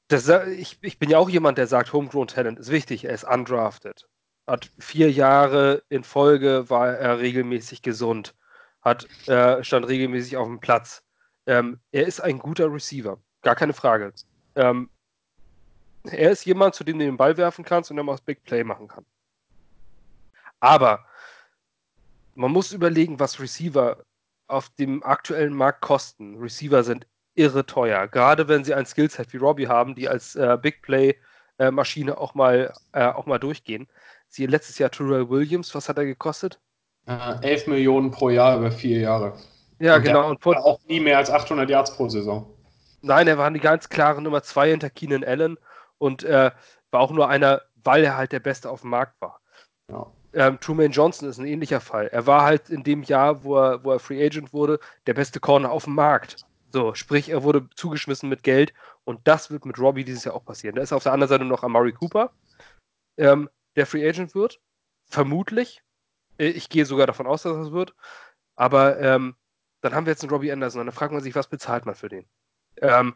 das, ich, ich bin ja auch jemand, der sagt, Homegrown Talent ist wichtig, er ist undrafted. Hat vier Jahre in Folge war er regelmäßig gesund hat, äh, stand regelmäßig auf dem Platz. Ähm, er ist ein guter Receiver, gar keine Frage. Ähm, er ist jemand, zu dem du den Ball werfen kannst und der das Big Play machen kann. Aber man muss überlegen, was Receiver auf dem aktuellen Markt kosten. Receiver sind irre teuer, gerade wenn sie ein Skillset wie Robbie haben, die als äh, Big Play äh, Maschine auch mal, äh, auch mal durchgehen. Sie letztes Jahr Terrell Williams, was hat er gekostet? Äh, 11 Millionen pro Jahr über vier Jahre. Ja, und genau. Und auch nie mehr als 800 Yards pro Saison. Nein, er war die ganz klare Nummer zwei hinter Keenan Allen und äh, war auch nur einer, weil er halt der Beste auf dem Markt war. Ja. Ähm, Truman Johnson ist ein ähnlicher Fall. Er war halt in dem Jahr, wo er, wo er Free Agent wurde, der beste Corner auf dem Markt. So, sprich, er wurde zugeschmissen mit Geld und das wird mit Robbie dieses Jahr auch passieren. Da ist auf der anderen Seite noch Amari Cooper, ähm, der Free Agent wird. Vermutlich, äh, ich gehe sogar davon aus, dass das wird. Aber ähm, dann haben wir jetzt einen Robbie Anderson und dann fragt man sich, was bezahlt man für den? Ähm,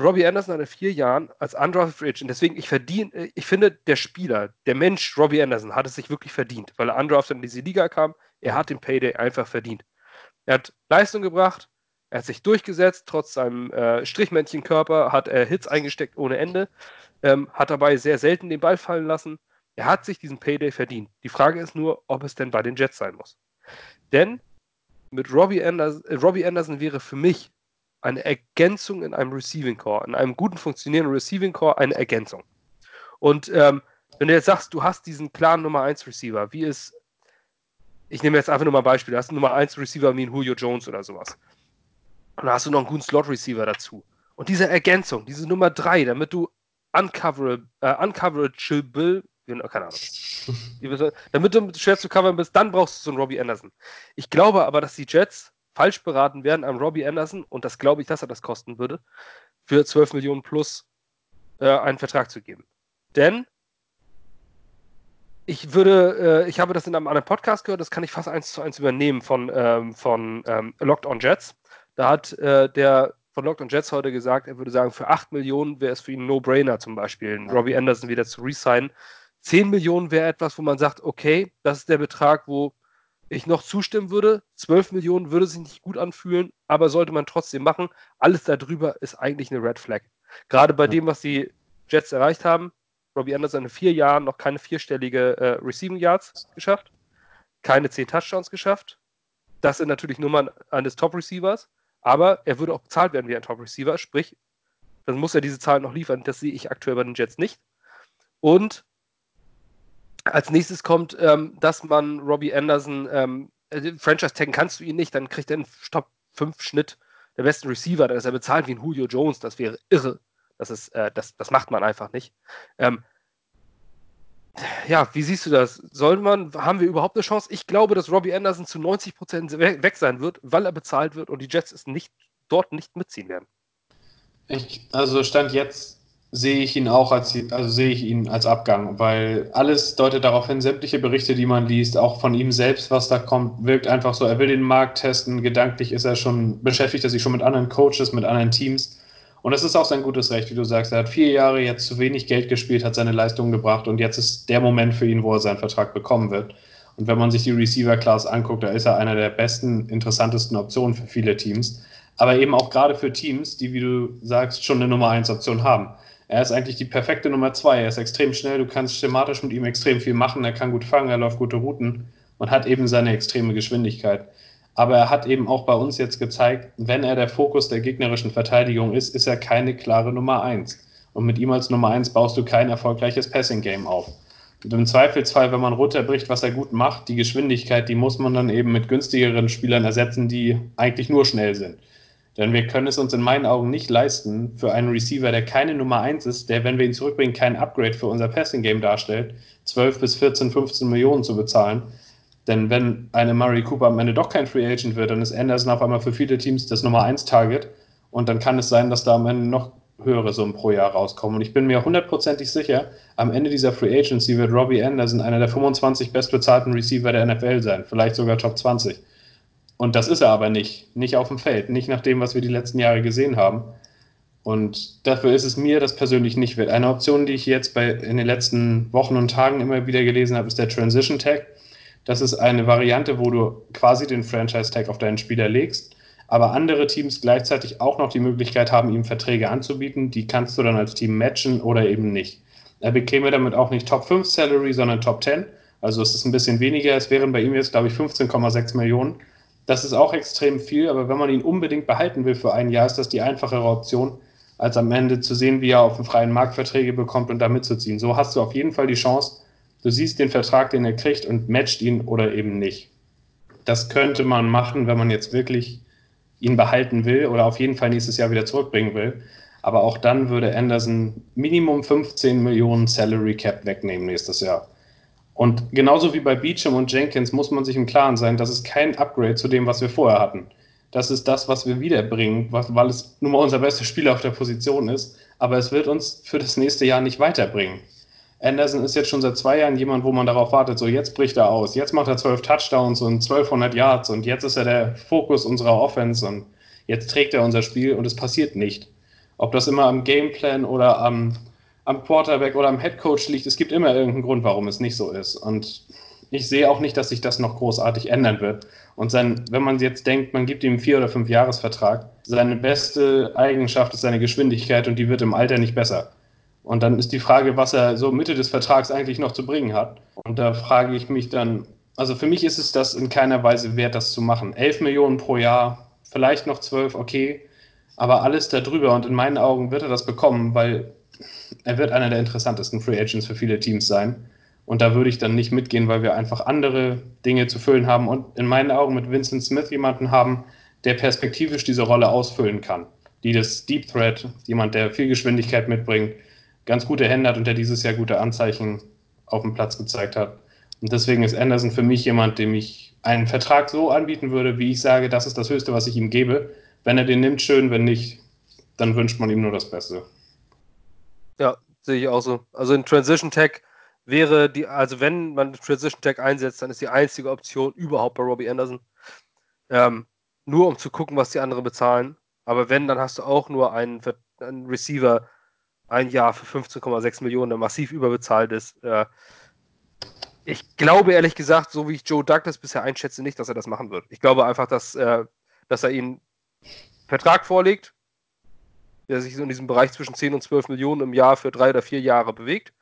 Robbie Anderson hat in vier Jahren als undrafted Free Agent, deswegen ich verdiene, äh, ich finde, der Spieler, der Mensch Robbie Anderson hat es sich wirklich verdient, weil er undrafted in diese Liga kam. Er hat den Payday einfach verdient. Er hat Leistung gebracht, er hat sich durchgesetzt, trotz seinem äh, Strichmännchenкörper hat er Hits eingesteckt ohne Ende, ähm, hat dabei sehr selten den Ball fallen lassen. Er hat sich diesen Payday verdient. Die Frage ist nur, ob es denn bei den Jets sein muss. Denn mit Robbie Anderson, äh, Robbie Anderson wäre für mich eine Ergänzung in einem Receiving Core, in einem guten funktionierenden Receiving Core eine Ergänzung. Und ähm, wenn du jetzt sagst, du hast diesen klaren Nummer 1 Receiver, wie es ich nehme jetzt einfach nur mal ein Beispiel, da hast du Nummer 1 Receiver wie ein Julio Jones oder sowas. Und da hast du noch einen guten Slot-Receiver dazu. Und diese Ergänzung, diese Nummer 3, damit du uncoverable, äh, uncoverable, keine Ahnung, damit du schwer zu covern bist, dann brauchst du so einen Robbie Anderson. Ich glaube aber, dass die Jets falsch beraten werden am Robbie Anderson, und das glaube ich, dass er das kosten würde, für 12 Millionen plus äh, einen Vertrag zu geben. Denn ich würde, äh, ich habe das in einem anderen Podcast gehört, das kann ich fast eins zu eins übernehmen von, ähm, von ähm, Locked on Jets. Da hat äh, der von Locked on Jets heute gesagt, er würde sagen, für 8 Millionen wäre es für ihn ein No-Brainer zum Beispiel, Robbie Anderson wieder zu resignen. 10 Millionen wäre etwas, wo man sagt, okay, das ist der Betrag, wo ich noch zustimmen würde. 12 Millionen würde sich nicht gut anfühlen, aber sollte man trotzdem machen. Alles darüber ist eigentlich eine Red Flag. Gerade bei ja. dem, was die Jets erreicht haben. Robbie Anderson in vier Jahren noch keine vierstellige äh, Receiving Yards geschafft, keine zehn Touchdowns geschafft. Das sind natürlich Nummern eines Top Receivers, aber er würde auch bezahlt werden wie ein Top Receiver, sprich, dann muss er diese Zahlen noch liefern. Das sehe ich aktuell bei den Jets nicht. Und als nächstes kommt, ähm, dass man Robbie Anderson, ähm, äh, Franchise taggen kannst du ihn nicht, dann kriegt er einen Top 5 Schnitt der besten Receiver, dann ist er bezahlt wie ein Julio Jones, das wäre irre. Das, ist, äh, das, das macht man einfach nicht. Ähm, ja, wie siehst du das? Soll man, haben wir überhaupt eine Chance? Ich glaube, dass Robbie Anderson zu 90 Prozent weg sein wird, weil er bezahlt wird und die Jets es nicht, dort nicht mitziehen werden. Ich, also Stand jetzt sehe ich ihn auch als, also sehe ich ihn als Abgang, weil alles deutet darauf hin, sämtliche Berichte, die man liest, auch von ihm selbst, was da kommt, wirkt einfach so, er will den Markt testen, gedanklich ist er schon, beschäftigt er sich schon mit anderen Coaches, mit anderen Teams. Und es ist auch sein gutes Recht, wie du sagst. Er hat vier Jahre jetzt zu wenig Geld gespielt, hat seine Leistungen gebracht und jetzt ist der Moment für ihn, wo er seinen Vertrag bekommen wird. Und wenn man sich die Receiver-Class anguckt, da ist er einer der besten, interessantesten Optionen für viele Teams. Aber eben auch gerade für Teams, die, wie du sagst, schon eine Nummer 1 Option haben. Er ist eigentlich die perfekte Nummer zwei. Er ist extrem schnell, du kannst schematisch mit ihm extrem viel machen, er kann gut fangen, er läuft gute Routen und hat eben seine extreme Geschwindigkeit. Aber er hat eben auch bei uns jetzt gezeigt, wenn er der Fokus der gegnerischen Verteidigung ist, ist er keine klare Nummer eins. Und mit ihm als Nummer eins baust du kein erfolgreiches Passing-Game auf. Und im Zweifelsfall, wenn man runterbricht, was er gut macht, die Geschwindigkeit, die muss man dann eben mit günstigeren Spielern ersetzen, die eigentlich nur schnell sind. Denn wir können es uns in meinen Augen nicht leisten, für einen Receiver, der keine Nummer 1 ist, der, wenn wir ihn zurückbringen, kein Upgrade für unser Passing-Game darstellt, 12 bis 14, 15 Millionen zu bezahlen. Denn wenn eine Murray Cooper am Ende doch kein Free Agent wird, dann ist Anderson auf einmal für viele Teams das Nummer 1 Target. Und dann kann es sein, dass da am Ende noch höhere Summen pro Jahr rauskommen. Und ich bin mir hundertprozentig sicher, am Ende dieser Free Agency wird Robbie Anderson einer der 25 bestbezahlten Receiver der NFL sein, vielleicht sogar Top 20. Und das ist er aber nicht. Nicht auf dem Feld. Nicht nach dem, was wir die letzten Jahre gesehen haben. Und dafür ist es mir das persönlich nicht wert. Eine Option, die ich jetzt bei, in den letzten Wochen und Tagen immer wieder gelesen habe, ist der Transition Tag. Das ist eine Variante, wo du quasi den Franchise Tag auf deinen Spieler legst, aber andere Teams gleichzeitig auch noch die Möglichkeit haben, ihm Verträge anzubieten. Die kannst du dann als Team matchen oder eben nicht. Er bekäme damit auch nicht Top 5 Salary, sondern Top 10. Also es ist ein bisschen weniger. Es wären bei ihm jetzt, glaube ich, 15,6 Millionen. Das ist auch extrem viel, aber wenn man ihn unbedingt behalten will für ein Jahr, ist das die einfachere Option, als am Ende zu sehen, wie er auf dem freien Markt Verträge bekommt und da mitzuziehen. So hast du auf jeden Fall die Chance, du siehst den Vertrag, den er kriegt und matcht ihn oder eben nicht. Das könnte man machen, wenn man jetzt wirklich ihn behalten will oder auf jeden Fall nächstes Jahr wieder zurückbringen will. Aber auch dann würde Anderson Minimum 15 Millionen Salary Cap wegnehmen nächstes Jahr. Und genauso wie bei Beecham und Jenkins muss man sich im Klaren sein, das ist kein Upgrade zu dem, was wir vorher hatten. Das ist das, was wir wiederbringen, weil es nun mal unser bester Spieler auf der Position ist. Aber es wird uns für das nächste Jahr nicht weiterbringen. Anderson ist jetzt schon seit zwei Jahren jemand, wo man darauf wartet, so jetzt bricht er aus, jetzt macht er zwölf Touchdowns und 1200 Yards und jetzt ist er der Fokus unserer Offense und jetzt trägt er unser Spiel und es passiert nicht. Ob das immer am Gameplan oder am am Quarterback oder am Headcoach liegt. Es gibt immer irgendeinen Grund, warum es nicht so ist. Und ich sehe auch nicht, dass sich das noch großartig ändern wird. Und sein, wenn man jetzt denkt, man gibt ihm einen Vier- oder Fünf-Jahres-Vertrag, seine beste Eigenschaft ist seine Geschwindigkeit und die wird im Alter nicht besser. Und dann ist die Frage, was er so Mitte des Vertrags eigentlich noch zu bringen hat. Und da frage ich mich dann, also für mich ist es das in keiner Weise wert, das zu machen. Elf Millionen pro Jahr, vielleicht noch zwölf, okay, aber alles darüber und in meinen Augen wird er das bekommen, weil er wird einer der interessantesten Free Agents für viele Teams sein. Und da würde ich dann nicht mitgehen, weil wir einfach andere Dinge zu füllen haben und in meinen Augen mit Vincent Smith jemanden haben, der perspektivisch diese Rolle ausfüllen kann. Die das Deep Threat, jemand, der viel Geschwindigkeit mitbringt, ganz gute Hände hat und der dieses Jahr gute Anzeichen auf dem Platz gezeigt hat. Und deswegen ist Anderson für mich jemand, dem ich einen Vertrag so anbieten würde, wie ich sage, das ist das Höchste, was ich ihm gebe. Wenn er den nimmt, schön, wenn nicht, dann wünscht man ihm nur das Beste. Ja, sehe ich auch so. Also in Transition Tag wäre die, also wenn man Transition Tag einsetzt, dann ist die einzige Option überhaupt bei Robbie Anderson. Ähm, nur um zu gucken, was die anderen bezahlen. Aber wenn, dann hast du auch nur einen, einen Receiver ein Jahr für 15,6 Millionen, der massiv überbezahlt ist. Äh, ich glaube ehrlich gesagt, so wie ich Joe Douglas bisher einschätze, nicht, dass er das machen wird. Ich glaube einfach, dass, äh, dass er ihn Vertrag vorlegt, der sich so in diesem Bereich zwischen 10 und 12 Millionen im Jahr für drei oder vier Jahre bewegt,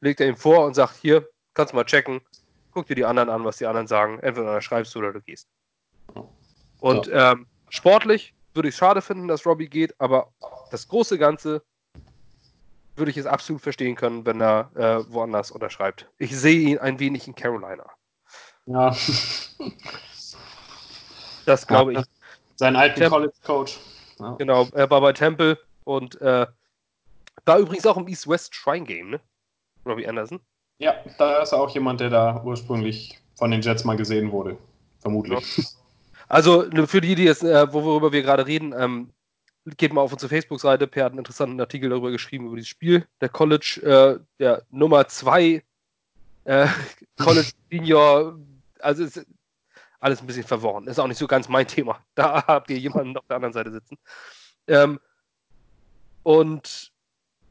legt er ihm vor und sagt, hier, kannst du mal checken, guck dir die anderen an, was die anderen sagen, entweder schreibst du oder du gehst. Und ja. ähm, sportlich würde ich es schade finden, dass Robbie geht, aber das große Ganze würde ich es absolut verstehen können, wenn er äh, woanders unterschreibt. Ich sehe ihn ein wenig in Carolina. Ja. Das glaube ja, ich. Sein alten College-Coach. Ja. Genau, er war bei Temple und äh, war übrigens auch im East-West Shrine Game, ne? Robbie Anderson. Ja, da ist er auch jemand, der da ursprünglich von den Jets mal gesehen wurde. Vermutlich. Also für die, die jetzt, äh, worüber wir gerade reden, ähm, geht mal auf unsere Facebook-Seite. Per hat einen interessanten Artikel darüber geschrieben, über dieses Spiel. Der College, äh, der Nummer 2 äh, College Senior, also ist alles ein bisschen verworren. Ist auch nicht so ganz mein Thema. Da habt ihr jemanden auf der anderen Seite sitzen. Ähm, und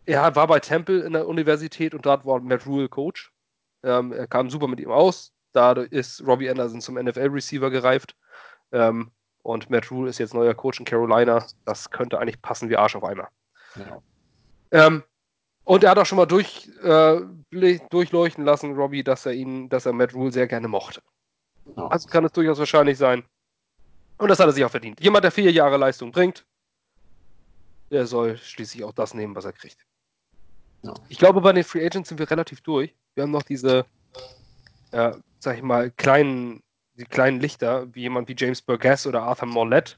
er war bei Temple in der Universität und dort war Matt Rule Coach. Ähm, er kam super mit ihm aus. Dadurch ist Robbie Anderson zum NFL-Receiver gereift. Ähm, und Matt Rule ist jetzt neuer Coach in Carolina. Das könnte eigentlich passen wie Arsch auf einmal. Genau. Ähm, und er hat auch schon mal durch, äh, durchleuchten lassen, Robbie, dass er ihn, dass er Matt Rule sehr gerne mochte. Genau. Also kann es durchaus wahrscheinlich sein. Und das hat er sich auch verdient. Jemand, der vier Jahre Leistung bringt, der soll schließlich auch das nehmen, was er kriegt. Genau. Ich glaube, bei den Free Agents sind wir relativ durch. Wir haben noch diese, äh, sag ich mal, kleinen die kleinen Lichter, wie jemand wie James Burgess oder Arthur Morlett,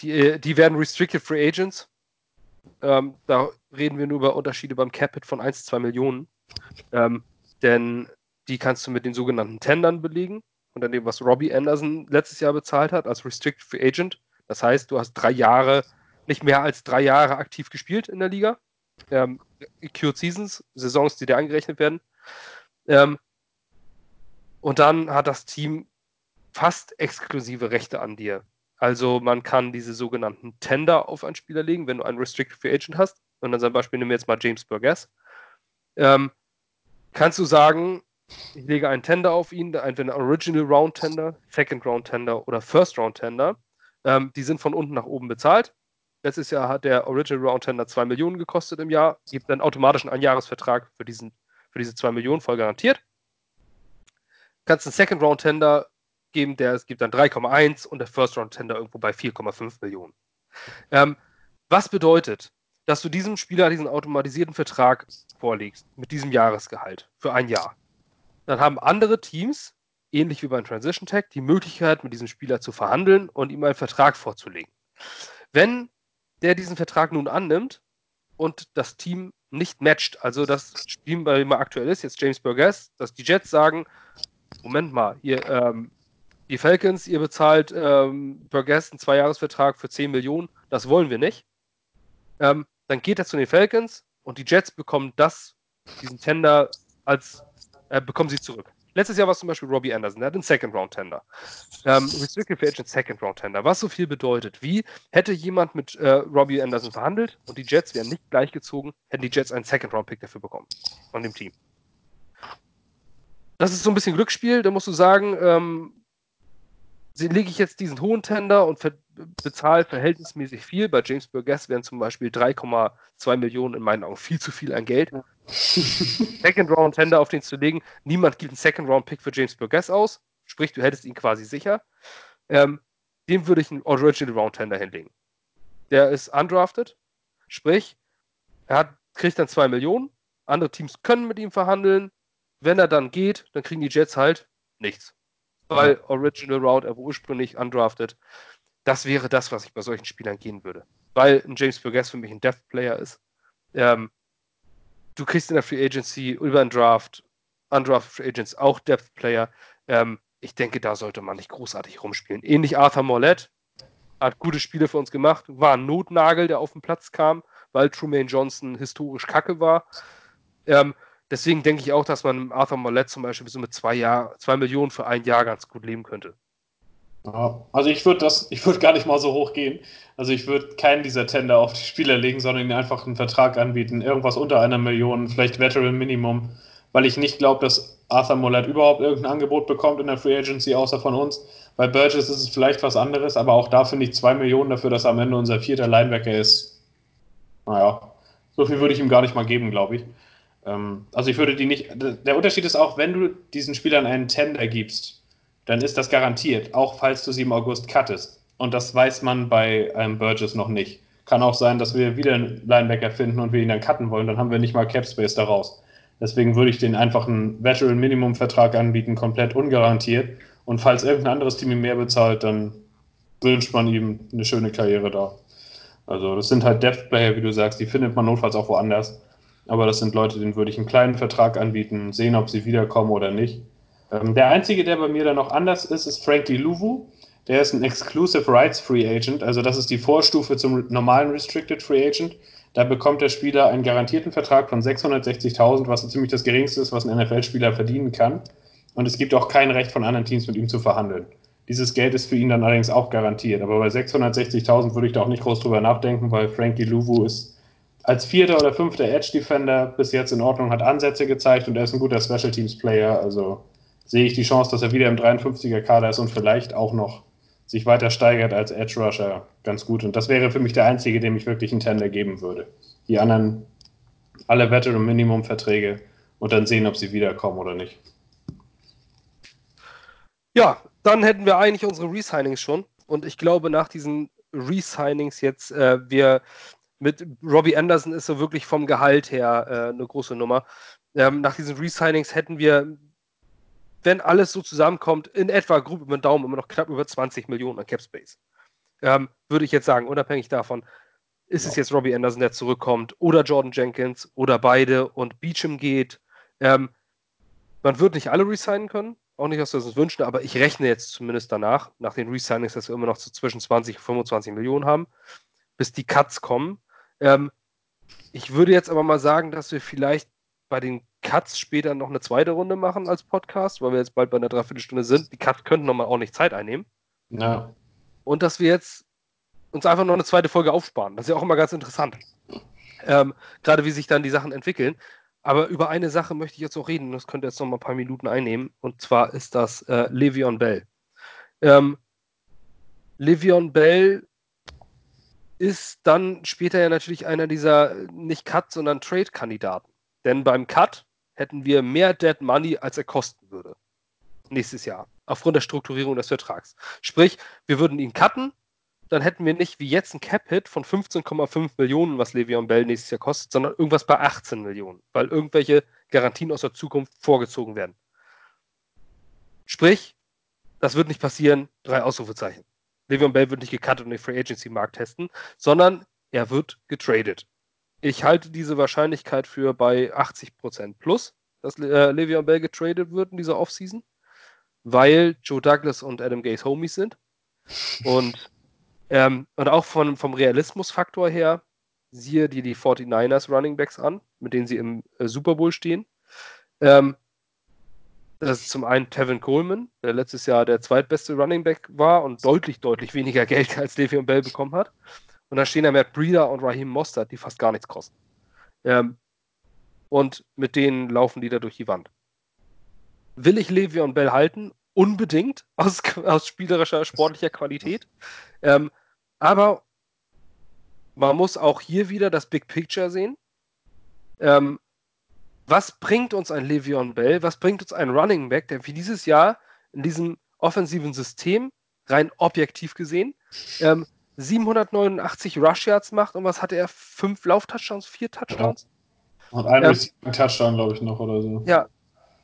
die, äh, die werden Restricted Free Agents. Ähm, da reden wir nur über Unterschiede beim Capit von 1, 2 Millionen. Ähm, denn die kannst du mit den sogenannten Tendern belegen und an dem, was Robbie Anderson letztes Jahr bezahlt hat als Restricted Free Agent. Das heißt, du hast drei Jahre, nicht mehr als drei Jahre aktiv gespielt in der Liga. Ähm, Cured Seasons, Saisons, die dir angerechnet werden. Ähm, und dann hat das Team fast exklusive Rechte an dir. Also man kann diese sogenannten Tender auf einen Spieler legen, wenn du einen Restricted Free Agent hast. Und dann zum Beispiel nehmen wir jetzt mal James Burgess. Ähm, kannst du sagen, ich lege einen Tender auf ihn, entweder Original Round Tender, Second Round Tender oder First Round Tender. Ähm, die sind von unten nach oben bezahlt. Letztes Jahr hat der Original Round Tender 2 Millionen gekostet im Jahr, gibt dann automatisch einen Einjahresvertrag für, diesen, für diese 2 Millionen voll garantiert. Kannst einen Second Round Tender geben, der es gibt dann 3,1 und der First Round Tender irgendwo bei 4,5 Millionen. Ähm, was bedeutet, dass du diesem Spieler diesen automatisierten Vertrag vorlegst mit diesem Jahresgehalt für ein Jahr? Dann haben andere Teams, ähnlich wie beim Transition Tag, die Möglichkeit, mit diesem Spieler zu verhandeln und ihm einen Vertrag vorzulegen. Wenn der diesen Vertrag nun annimmt und das Team nicht matcht, also das Team, bei dem er aktuell ist, jetzt James Burgess, dass die Jets sagen, Moment mal, ihr, ähm, die Falcons, ihr bezahlt ähm, Burgess einen Zweijahresvertrag für 10 Millionen, das wollen wir nicht. Ähm, dann geht er zu den Falcons und die Jets bekommen das, diesen Tender, als äh, bekommen sie zurück. Letztes Jahr war es zum Beispiel Robbie Anderson, der hat einen Second Round Tender. Ähm, Restricted Free Agent Second Round Tender, was so viel bedeutet. Wie hätte jemand mit äh, Robbie Anderson verhandelt und die Jets wären nicht gleichgezogen, hätten die Jets einen Second Round Pick dafür bekommen von dem Team. Das ist so ein bisschen Glücksspiel, da musst du sagen, ähm, lege ich jetzt diesen hohen Tender und ver bezahle verhältnismäßig viel. Bei James Burgess wären zum Beispiel 3,2 Millionen in meinen Augen viel zu viel an Geld. Second Round Tender auf den zu legen. Niemand gibt einen Second Round Pick für James Burgess aus. Sprich, du hättest ihn quasi sicher. Ähm, dem würde ich einen Original Round Tender hinlegen. Der ist undrafted. Sprich, er hat, kriegt dann 2 Millionen. Andere Teams können mit ihm verhandeln. wenn er dann geht, dann kriegen die Jets halt nichts. Weil. Original Route, er war ursprünglich undrafted. Das wäre das, was ich bei solchen Spielern gehen würde. Weil ein James Burgess für mich ein Depth Player ist. Ähm, du kriegst in der Free Agency über einen Draft, undrafted Free Agents auch Depth Player. Ähm, ich denke, da sollte man nicht großartig rumspielen. Ähnlich Arthur Mollett hat gute Spiele für uns gemacht, war ein Notnagel, der auf den Platz kam, weil Trumaine Johnson historisch kacke war. Ähm, deswegen denke ich auch, dass man Arthur Mollett zum Beispiel so mit zwei, Jahr, zwei Millionen für ein Jahr ganz gut leben könnte. Ja, also ich würde das, ich würde gar nicht mal so hoch gehen. Also ich würde keinen dieser Tender auf die Spieler legen, sondern ihnen einfach einen Vertrag anbieten, irgendwas unter einer Million, vielleicht Veteran Minimum, weil ich nicht glaube, dass Arthur Mollett überhaupt irgendein Angebot bekommt in der Free Agency außer von uns. Bei Burgess ist es vielleicht was anderes, aber auch da finde ich zwei Millionen dafür, dass am Ende unser vierter Linebacker ist. Naja, so viel würde ich ihm gar nicht mal geben, glaube ich. Ähm, also ich würde die nicht. Der Unterschied ist auch, wenn du diesen Spielern einen Tender gibst, dann ist das garantiert, auch falls du sie im August cuttest. Und das weiß man bei einem Burgess noch nicht. Kann auch sein, dass wir wieder einen Linebacker finden und wir ihn dann cutten wollen, dann haben wir nicht mal Cap Space daraus. Deswegen würde ich den einfach einen Veteran Minimum Vertrag anbieten, komplett ungarantiert. Und falls irgendein anderes Team ihm mehr bezahlt, dann wünscht man ihm eine schöne Karriere da. Also das sind halt Depth Player, wie du sagst, die findet man notfalls auch woanders. Aber das sind Leute, denen würde ich einen kleinen Vertrag anbieten, sehen, ob sie wiederkommen oder nicht. Ähm, der einzige, der bei mir dann noch anders ist, ist Frankie Louvu. Der ist ein Exclusive Rights Free Agent, also das ist die Vorstufe zum normalen Restricted Free Agent. Da bekommt der Spieler einen garantierten Vertrag von 660.000, was so ziemlich das geringste ist, was ein NFL-Spieler verdienen kann. Und es gibt auch kein Recht von anderen Teams mit ihm zu verhandeln. Dieses Geld ist für ihn dann allerdings auch garantiert. Aber bei 660.000 würde ich da auch nicht groß drüber nachdenken, weil Frankie Louvu ist als vierter oder fünfter Edge Defender bis jetzt in Ordnung, hat Ansätze gezeigt und er ist ein guter Special Teams Player. Also sehe ich die Chance, dass er wieder im 53er Kader ist und vielleicht auch noch sich weiter steigert als Edge Rusher ganz gut. Und das wäre für mich der einzige, dem ich wirklich einen Tender geben würde. Die anderen alle Veteran Minimum Verträge und dann sehen, ob sie wiederkommen oder nicht. Ja, dann hätten wir eigentlich unsere Resignings schon. Und ich glaube, nach diesen Resignings jetzt, äh, wir mit Robbie Anderson ist so wirklich vom Gehalt her äh, eine große Nummer. Ähm, nach diesen Resignings hätten wir wenn alles so zusammenkommt, in etwa grob über den Daumen immer noch knapp über 20 Millionen an Cap Space. Ähm, würde ich jetzt sagen, unabhängig davon, ist es jetzt Robbie Anderson, der zurückkommt, oder Jordan Jenkins oder beide und Beecham geht. Ähm, man wird nicht alle resignen können, auch nicht, dass wir uns wünschen, aber ich rechne jetzt zumindest danach, nach den Resignings, dass wir immer noch so zwischen 20 und 25 Millionen haben, bis die Cuts kommen. Ähm, ich würde jetzt aber mal sagen, dass wir vielleicht bei den Cuts später noch eine zweite Runde machen als Podcast, weil wir jetzt bald bei einer Dreiviertelstunde sind. Die Cuts könnten nochmal auch nicht Zeit einnehmen. Ja. Und dass wir jetzt uns einfach noch eine zweite Folge aufsparen. Das ist ja auch immer ganz interessant. Ähm, Gerade wie sich dann die Sachen entwickeln. Aber über eine Sache möchte ich jetzt noch reden. Das könnte jetzt noch mal ein paar Minuten einnehmen. Und zwar ist das äh, Le'Veon Bell. Ähm, Le'Veon Bell ist dann später ja natürlich einer dieser nicht Cut, sondern Trade-Kandidaten. Denn beim Cut hätten wir mehr Dead Money, als er kosten würde. Nächstes Jahr. Aufgrund der Strukturierung des Vertrags. Sprich, wir würden ihn cutten, dann hätten wir nicht wie jetzt ein Cap-Hit von 15,5 Millionen, was Le'Veon Bell nächstes Jahr kostet, sondern irgendwas bei 18 Millionen, weil irgendwelche Garantien aus der Zukunft vorgezogen werden. Sprich, das wird nicht passieren, drei Ausrufezeichen. Le'Veon Bell wird nicht gecuttet und den Free Agency Markt testen, sondern er wird getradet. Ich halte diese Wahrscheinlichkeit für bei 80% plus, dass äh, Le'Veon Bell getradet wird in dieser Offseason, weil Joe Douglas und Adam Gaze Homies sind. Und, ähm, und auch von, vom Realismusfaktor her, siehe dir die 49ers Running Backs an, mit denen sie im äh, Super Bowl stehen. Ähm, das ist zum einen Tevin Coleman, der letztes Jahr der zweitbeste Running Back war und deutlich, deutlich weniger Geld als Le'Veon Bell bekommen hat. Und da stehen da Matt Breeder und Raheem Mostert, die fast gar nichts kosten. Ähm, und mit denen laufen die da durch die Wand. Will ich Le'Veon Bell halten? Unbedingt, aus, aus spielerischer, sportlicher Qualität. Ähm, aber man muss auch hier wieder das Big Picture sehen. Ähm, was bringt uns ein Le'Veon Bell? Was bringt uns ein Running Back, der wie dieses Jahr in diesem offensiven System rein objektiv gesehen ähm, 789 Rush Yards macht und was hatte er? Fünf Lauf-Touchdowns, vier Touchdowns? Ja. Und einen ähm, Touchdown, glaube ich, noch oder so. Ja.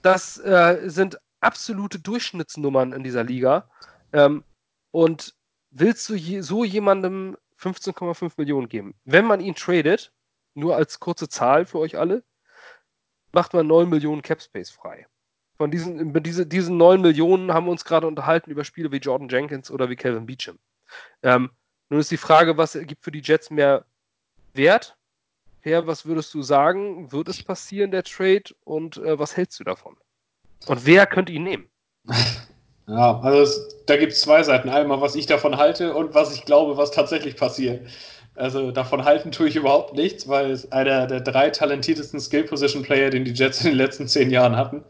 das äh, sind absolute Durchschnittsnummern in dieser Liga. Ähm, und willst du je, so jemandem 15,5 Millionen geben? Wenn man ihn tradet, nur als kurze Zahl für euch alle, macht man 9 Millionen Cap Space frei. Von diesen, diese, diesen 9 Millionen haben wir uns gerade unterhalten über Spiele wie Jordan Jenkins oder wie Calvin Beecham. Ähm, nun ist die Frage, was gibt für die Jets mehr Wert? Per, was würdest du sagen? Wird es passieren, der Trade? Und äh, was hältst du davon? Und wer könnte ihn nehmen? Ja, also es, da gibt es zwei Seiten. Einmal, was ich davon halte und was ich glaube, was tatsächlich passiert. Also davon halten tue ich überhaupt nichts, weil es einer der drei talentiertesten Skill-Position-Player, den die Jets in den letzten zehn Jahren hatten.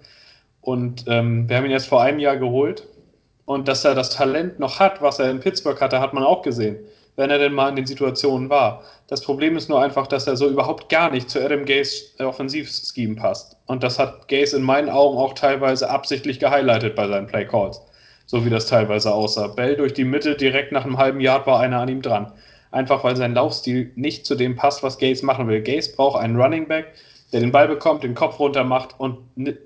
Und ähm, wir haben ihn jetzt vor einem Jahr geholt. Und dass er das Talent noch hat, was er in Pittsburgh hatte, hat man auch gesehen, wenn er denn mal in den Situationen war. Das Problem ist nur einfach, dass er so überhaupt gar nicht zu Adam Gays Offensivscheme passt. Und das hat Gaze in meinen Augen auch teilweise absichtlich gehighlightet bei seinen Play Calls. So wie das teilweise aussah. Bell durch die Mitte, direkt nach einem halben Jahr war einer an ihm dran. Einfach weil sein Laufstil nicht zu dem passt, was Gaze machen will. Gaze braucht einen Running Back, der den Ball bekommt, den Kopf runter macht und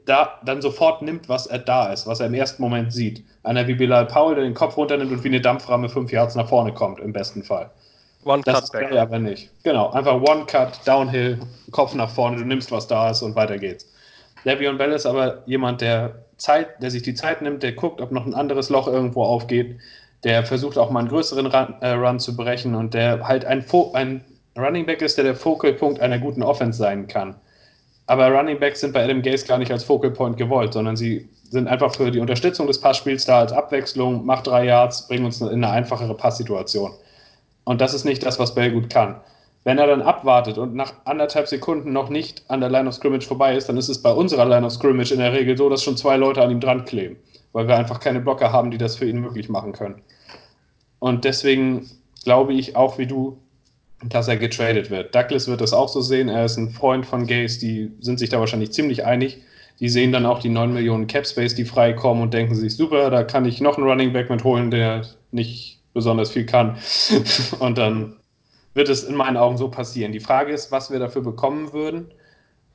da dann sofort nimmt, was er da ist, was er im ersten Moment sieht. Einer wie Bilal Powell, der den Kopf runternimmt und wie eine Dampframme fünf Yards nach vorne kommt, im besten Fall. One das Cut back. aber nicht. Genau, einfach One Cut, Downhill, Kopf nach vorne, du nimmst, was da ist und weiter geht's. Le'Veon Bell ist aber jemand, der Zeit, der sich die Zeit nimmt, der guckt, ob noch ein anderes Loch irgendwo aufgeht, der versucht auch mal einen größeren Run, äh, Run zu brechen und der halt ein, ein Running Back ist, der der Focal Punkt einer guten Offense sein kann. Aber Running Backs sind bei Adam Gaze gar nicht als Focal Point gewollt, sondern sie sind einfach für die Unterstützung des Passspiels da als Abwechslung, macht drei Yards, bringen uns in eine einfachere Passsituation. Und das ist nicht das, was Bell gut kann. Wenn er dann abwartet und nach anderthalb Sekunden noch nicht an der Line of Scrimmage vorbei ist, dann ist es bei unserer Line of Scrimmage in der Regel so, dass schon zwei Leute an ihm dran kleben, weil wir einfach keine Blocker haben, die das für ihn möglich machen können. Und deswegen glaube ich auch wie du, dass er getradet wird. Douglas wird das auch so sehen. Er ist ein Freund von Gays, die sind sich da wahrscheinlich ziemlich einig. Die sehen dann auch die 9 Millionen Cap Space, die freikommen und denken sich, super, da kann ich noch einen Running Back mitholen, der nicht besonders viel kann. Und dann wird es in meinen Augen so passieren. Die Frage ist, was wir dafür bekommen würden.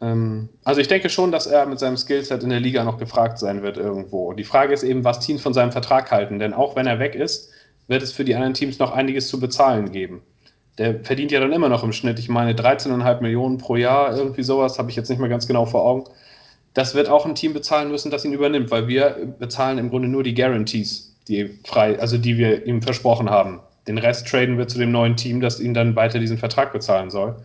Ähm, also ich denke schon, dass er mit seinem Skillset in der Liga noch gefragt sein wird irgendwo. Die Frage ist eben, was Teams von seinem Vertrag halten. Denn auch wenn er weg ist, wird es für die anderen Teams noch einiges zu bezahlen geben. Der verdient ja dann immer noch im Schnitt, ich meine 13,5 Millionen pro Jahr, irgendwie sowas, habe ich jetzt nicht mehr ganz genau vor Augen. Das wird auch ein Team bezahlen müssen, das ihn übernimmt, weil wir bezahlen im Grunde nur die Guarantees die frei, also die wir ihm versprochen haben. Den Rest traden wir zu dem neuen Team, das ihn dann weiter diesen Vertrag bezahlen soll.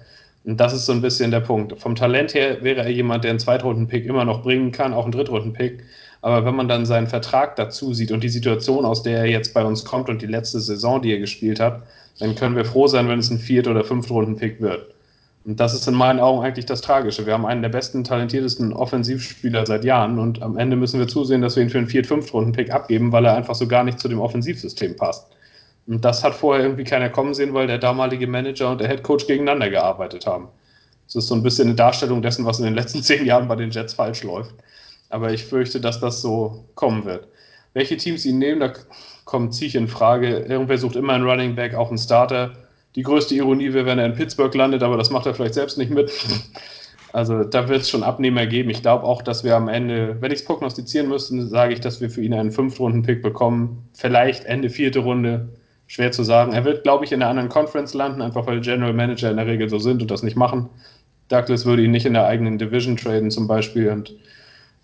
Und das ist so ein bisschen der Punkt. Vom Talent her wäre er jemand, der einen Zweitrunden-Pick immer noch bringen kann, auch einen Drittrunden-Pick. Aber wenn man dann seinen Vertrag dazu sieht und die Situation, aus der er jetzt bei uns kommt und die letzte Saison, die er gespielt hat, dann können wir froh sein, wenn es ein Viert- oder Fünftrunden-Pick wird. Und das ist in meinen Augen eigentlich das Tragische. Wir haben einen der besten, talentiertesten Offensivspieler seit Jahren und am Ende müssen wir zusehen, dass wir ihn für einen 4-5-Runden-Pick abgeben, weil er einfach so gar nicht zu dem Offensivsystem passt. Und das hat vorher irgendwie keiner kommen sehen, weil der damalige Manager und der Headcoach gegeneinander gearbeitet haben. Das ist so ein bisschen eine Darstellung dessen, was in den letzten zehn Jahren bei den Jets falsch läuft. Aber ich fürchte, dass das so kommen wird. Welche Teams ihn nehmen, da kommt Ziech in Frage. Irgendwer sucht immer einen Running Back, auch einen Starter die größte Ironie wäre, wenn er in Pittsburgh landet, aber das macht er vielleicht selbst nicht mit. Also da wird es schon Abnehmer geben. Ich glaube auch, dass wir am Ende, wenn ich es prognostizieren müsste, sage ich, dass wir für ihn einen Fünftrunden-Pick bekommen. Vielleicht Ende vierte Runde. Schwer zu sagen. Er wird, glaube ich, in einer anderen Conference landen, einfach weil General Manager in der Regel so sind und das nicht machen. Douglas würde ihn nicht in der eigenen Division traden zum Beispiel und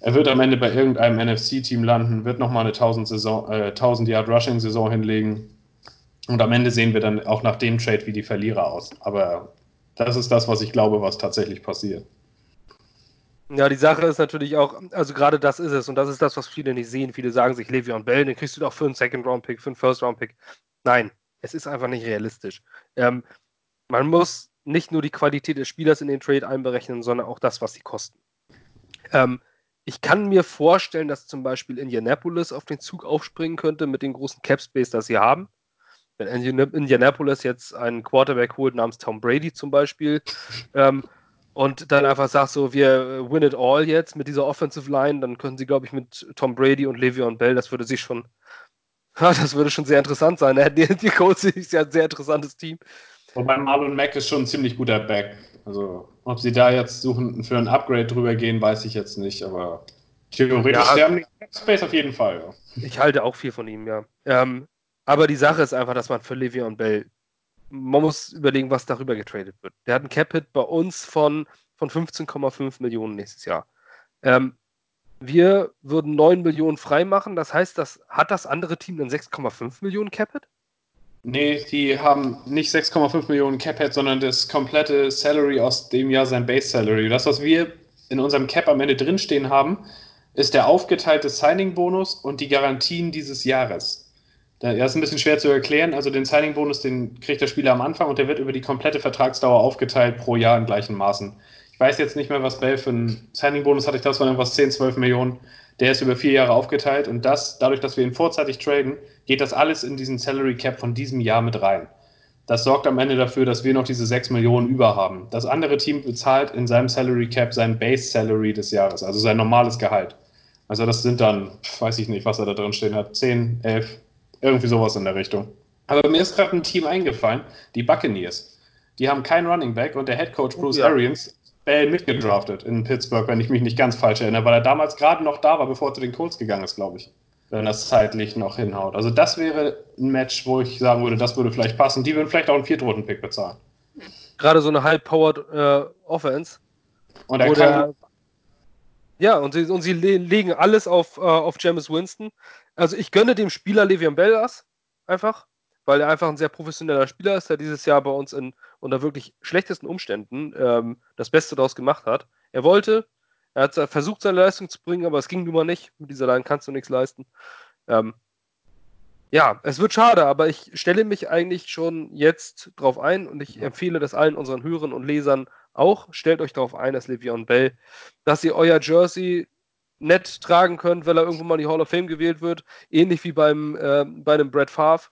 er wird am Ende bei irgendeinem NFC-Team landen, wird nochmal eine 1000, äh, 1000 Yard Rushing-Saison hinlegen und am Ende sehen wir dann auch nach dem Trade wie die Verlierer aus. Aber das ist das, was ich glaube, was tatsächlich passiert. Ja, die Sache ist natürlich auch, also gerade das ist es und das ist das, was viele nicht sehen. Viele sagen sich, Le'Veon Bell, den kriegst du doch für einen Second-Round-Pick, für einen First-Round-Pick. Nein, es ist einfach nicht realistisch. Ähm, man muss nicht nur die Qualität des Spielers in den Trade einberechnen, sondern auch das, was sie kosten. Ähm, ich kann mir vorstellen, dass zum Beispiel Indianapolis auf den Zug aufspringen könnte mit dem großen Cap-Space, das sie haben wenn Indianapolis jetzt einen Quarterback holt namens Tom Brady zum Beispiel ähm, und dann einfach sagt so, wir win it all jetzt mit dieser Offensive Line, dann können sie, glaube ich, mit Tom Brady und Le'Veon Bell, das würde sich schon, das würde schon sehr interessant sein. Die, die Colts ist ja ein sehr interessantes Team. Wobei Marlon Mack ist schon ein ziemlich guter Back. Also, ob sie da jetzt suchen für ein Upgrade drüber gehen, weiß ich jetzt nicht, aber Theoretisch, ja, sie haben den Space auf jeden Fall. Ich halte auch viel von ihm, ja. Ähm, aber die Sache ist einfach, dass man für Le'Veon Bell, man muss überlegen, was darüber getradet wird. Der hat einen Cap-Hit bei uns von, von 15,5 Millionen nächstes Jahr. Ähm, wir würden 9 Millionen freimachen. Das heißt, das, hat das andere Team dann 6,5 Millionen Capit? Nee, die haben nicht 6,5 Millionen Capit, sondern das komplette Salary aus dem Jahr sein Base Salary. Das, was wir in unserem Cap am Ende drinstehen haben, ist der aufgeteilte Signing-Bonus und die Garantien dieses Jahres. Das ist ein bisschen schwer zu erklären. Also den Signing-Bonus, den kriegt der Spieler am Anfang und der wird über die komplette Vertragsdauer aufgeteilt pro Jahr in gleichen Maßen. Ich weiß jetzt nicht mehr, was Bell für einen Signing-Bonus hatte. Ich glaube, es waren irgendwas 10, 12 Millionen. Der ist über vier Jahre aufgeteilt und das, dadurch, dass wir ihn vorzeitig traden, geht das alles in diesen Salary Cap von diesem Jahr mit rein. Das sorgt am Ende dafür, dass wir noch diese 6 Millionen über haben. Das andere Team bezahlt in seinem Salary Cap sein Base Salary des Jahres, also sein normales Gehalt. Also das sind dann, weiß ich nicht, was er da drin stehen hat, 10, 11, irgendwie sowas in der Richtung. Aber mir ist gerade ein Team eingefallen, die Buccaneers. Die haben keinen Running Back und der Head Coach Bruce ja. Arians Bell mitgedraftet in Pittsburgh, wenn ich mich nicht ganz falsch erinnere, weil er damals gerade noch da war, bevor er zu den Colts gegangen ist, glaube ich. Wenn das zeitlich noch hinhaut. Also das wäre ein Match, wo ich sagen würde, das würde vielleicht passen. Die würden vielleicht auch einen Viertrunden-Pick bezahlen. Gerade so eine high-powered äh, Offense. Und er kann... Ja, und sie, und sie legen alles auf, äh, auf James Winston. Also ich gönne dem Spieler Le'Veon Bell das. Einfach weil er einfach ein sehr professioneller Spieler ist, der dieses Jahr bei uns in unter wirklich schlechtesten Umständen ähm, das Beste daraus gemacht hat. Er wollte, er hat versucht, seine Leistung zu bringen, aber es ging nun mal nicht. Mit dieser Line kannst du nichts leisten. Ähm, ja, es wird schade, aber ich stelle mich eigentlich schon jetzt drauf ein und ich empfehle das allen unseren Hörern und Lesern auch. Stellt euch darauf ein, dass Le'Veon Bell, dass ihr euer Jersey nett tragen könnt, weil er irgendwo mal in die Hall of Fame gewählt wird. Ähnlich wie beim, äh, bei einem Brad Favre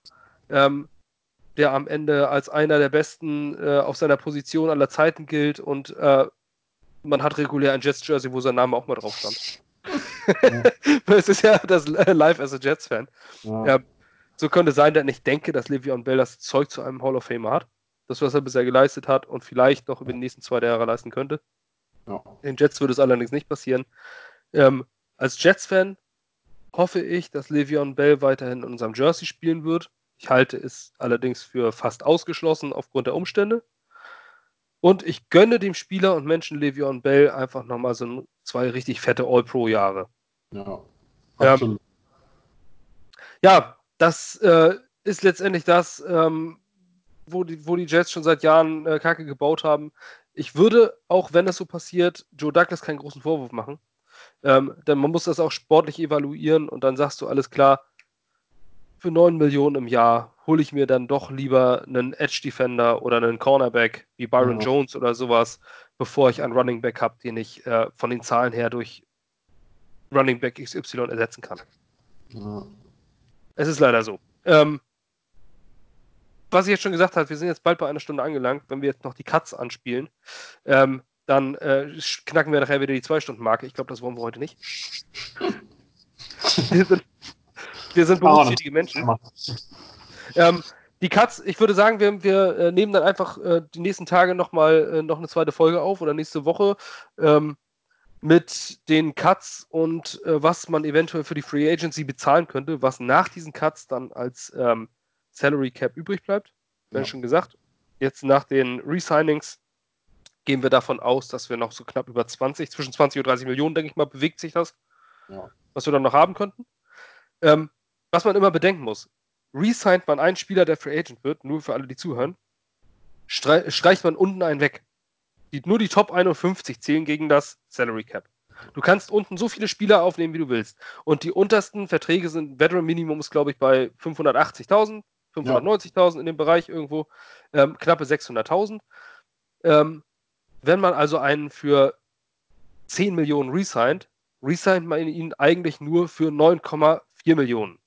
ähm, der am Ende als einer der besten äh, auf seiner Position aller Zeiten gilt und äh, man hat regulär ein Jets-Jersey, wo sein Name auch mal drauf stand. Ja. es ist ja das Live as a Jets-Fan. Ja. Ja, so könnte sein, denn ich denke, dass Le'Veon Bell das Zeug zu einem Hall of Famer hat. Das, was er bisher geleistet hat und vielleicht noch über die nächsten zwei Jahre leisten könnte. Den Jets würde es allerdings nicht passieren. Ähm, als Jets-Fan hoffe ich, dass Le'Veon Bell weiterhin in unserem Jersey spielen wird. Ich halte es allerdings für fast ausgeschlossen aufgrund der Umstände. Und ich gönne dem Spieler und Menschen Le'Veon Bell einfach nochmal so zwei richtig fette All-Pro-Jahre. Ja. Ähm, ja, das äh, ist letztendlich das, ähm, wo, die, wo die Jets schon seit Jahren äh, Kacke gebaut haben. Ich würde, auch wenn das so passiert, Joe Douglas keinen großen Vorwurf machen. Ähm, denn man muss das auch sportlich evaluieren und dann sagst du, alles klar, für 9 Millionen im Jahr hole ich mir dann doch lieber einen Edge Defender oder einen Cornerback wie Byron ja. Jones oder sowas, bevor ich einen Running Back habe, den ich äh, von den Zahlen her durch Running Back XY ersetzen kann. Ja. Es ist leider so. Ähm, was ich jetzt schon gesagt habe, wir sind jetzt bald bei einer Stunde angelangt. Wenn wir jetzt noch die Cuts anspielen, ähm, dann äh, knacken wir nachher wieder die Zwei-Stunden-Marke. Ich glaube, das wollen wir heute nicht. wir sind, wir sind berufstätige Menschen. Ähm, die Cuts, ich würde sagen, wir, wir äh, nehmen dann einfach äh, die nächsten Tage nochmal äh, noch eine zweite Folge auf oder nächste Woche ähm, mit den Cuts und äh, was man eventuell für die Free Agency bezahlen könnte, was nach diesen Cuts dann als ähm, Salary Cap übrig bleibt. Wenn ja. schon gesagt. Jetzt nach den Resignings gehen wir davon aus, dass wir noch so knapp über 20, zwischen 20 und 30 Millionen, denke ich mal, bewegt sich das, ja. was wir dann noch haben könnten. Ähm, was man immer bedenken muss, resigned man einen Spieler, der Free Agent wird, nur für alle, die zuhören, streicht man unten einen weg. Die, nur die Top 51 zählen gegen das Salary Cap. Du kannst unten so viele Spieler aufnehmen, wie du willst. Und die untersten Verträge sind, Veteran Minimum ist, glaube ich, bei 580.000, 590.000 ja. in dem Bereich irgendwo, ähm, knappe 600.000. Ähm, wenn man also einen für 10 Millionen resigned, resigned man ihn eigentlich nur für 9,4 Millionen.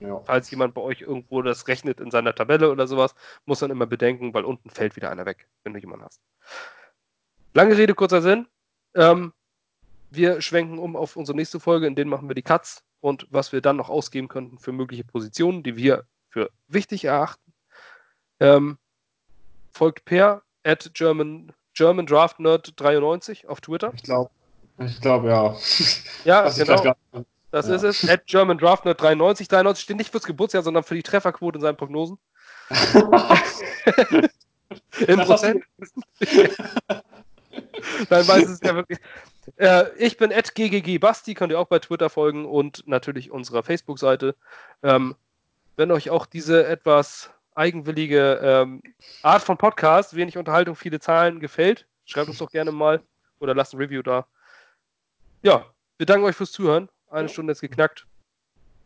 Ja. Falls jemand bei euch irgendwo das rechnet in seiner Tabelle oder sowas, muss man immer bedenken, weil unten fällt wieder einer weg, wenn du jemanden hast. Lange Rede, kurzer Sinn. Ähm, wir schwenken um auf unsere nächste Folge, in denen machen wir die Cuts und was wir dann noch ausgeben könnten für mögliche Positionen, die wir für wichtig erachten. Ähm, folgt Per at German, German Draft Nerd 93 auf Twitter. Ich glaube, Ich glaube, ja. Ja, ich genau. Das Ja. ist es. At German Draft 93. 93 steht nicht fürs Geburtsjahr, sondern für die Trefferquote in seinen Prognosen. Du- Prozent. Nein, weiß es ja wirklich. Äh, ich bin at ggg Basti, könnt ihr auch bei Twitter folgen und natürlich unserer Facebook-Seite. Ähm, wenn euch auch diese etwas eigenwillige ähm, Art von Podcast, wenig Unterhaltung, viele Zahlen gefällt, schreibt uns doch gerne mal oder lasst ein Review da. Ja, wir danken euch fürs Zuhören. Eine Stunde ist geknackt.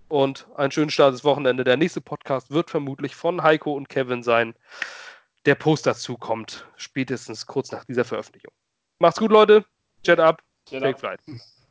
Und einen schönen Start des Wochenende. Der nächste Podcast wird vermutlich von Heiko und Kevin sein. Der Post dazu kommt spätestens kurz nach dieser Veröffentlichung. Macht's gut, Leute. Jet up. Jet Take up. flight.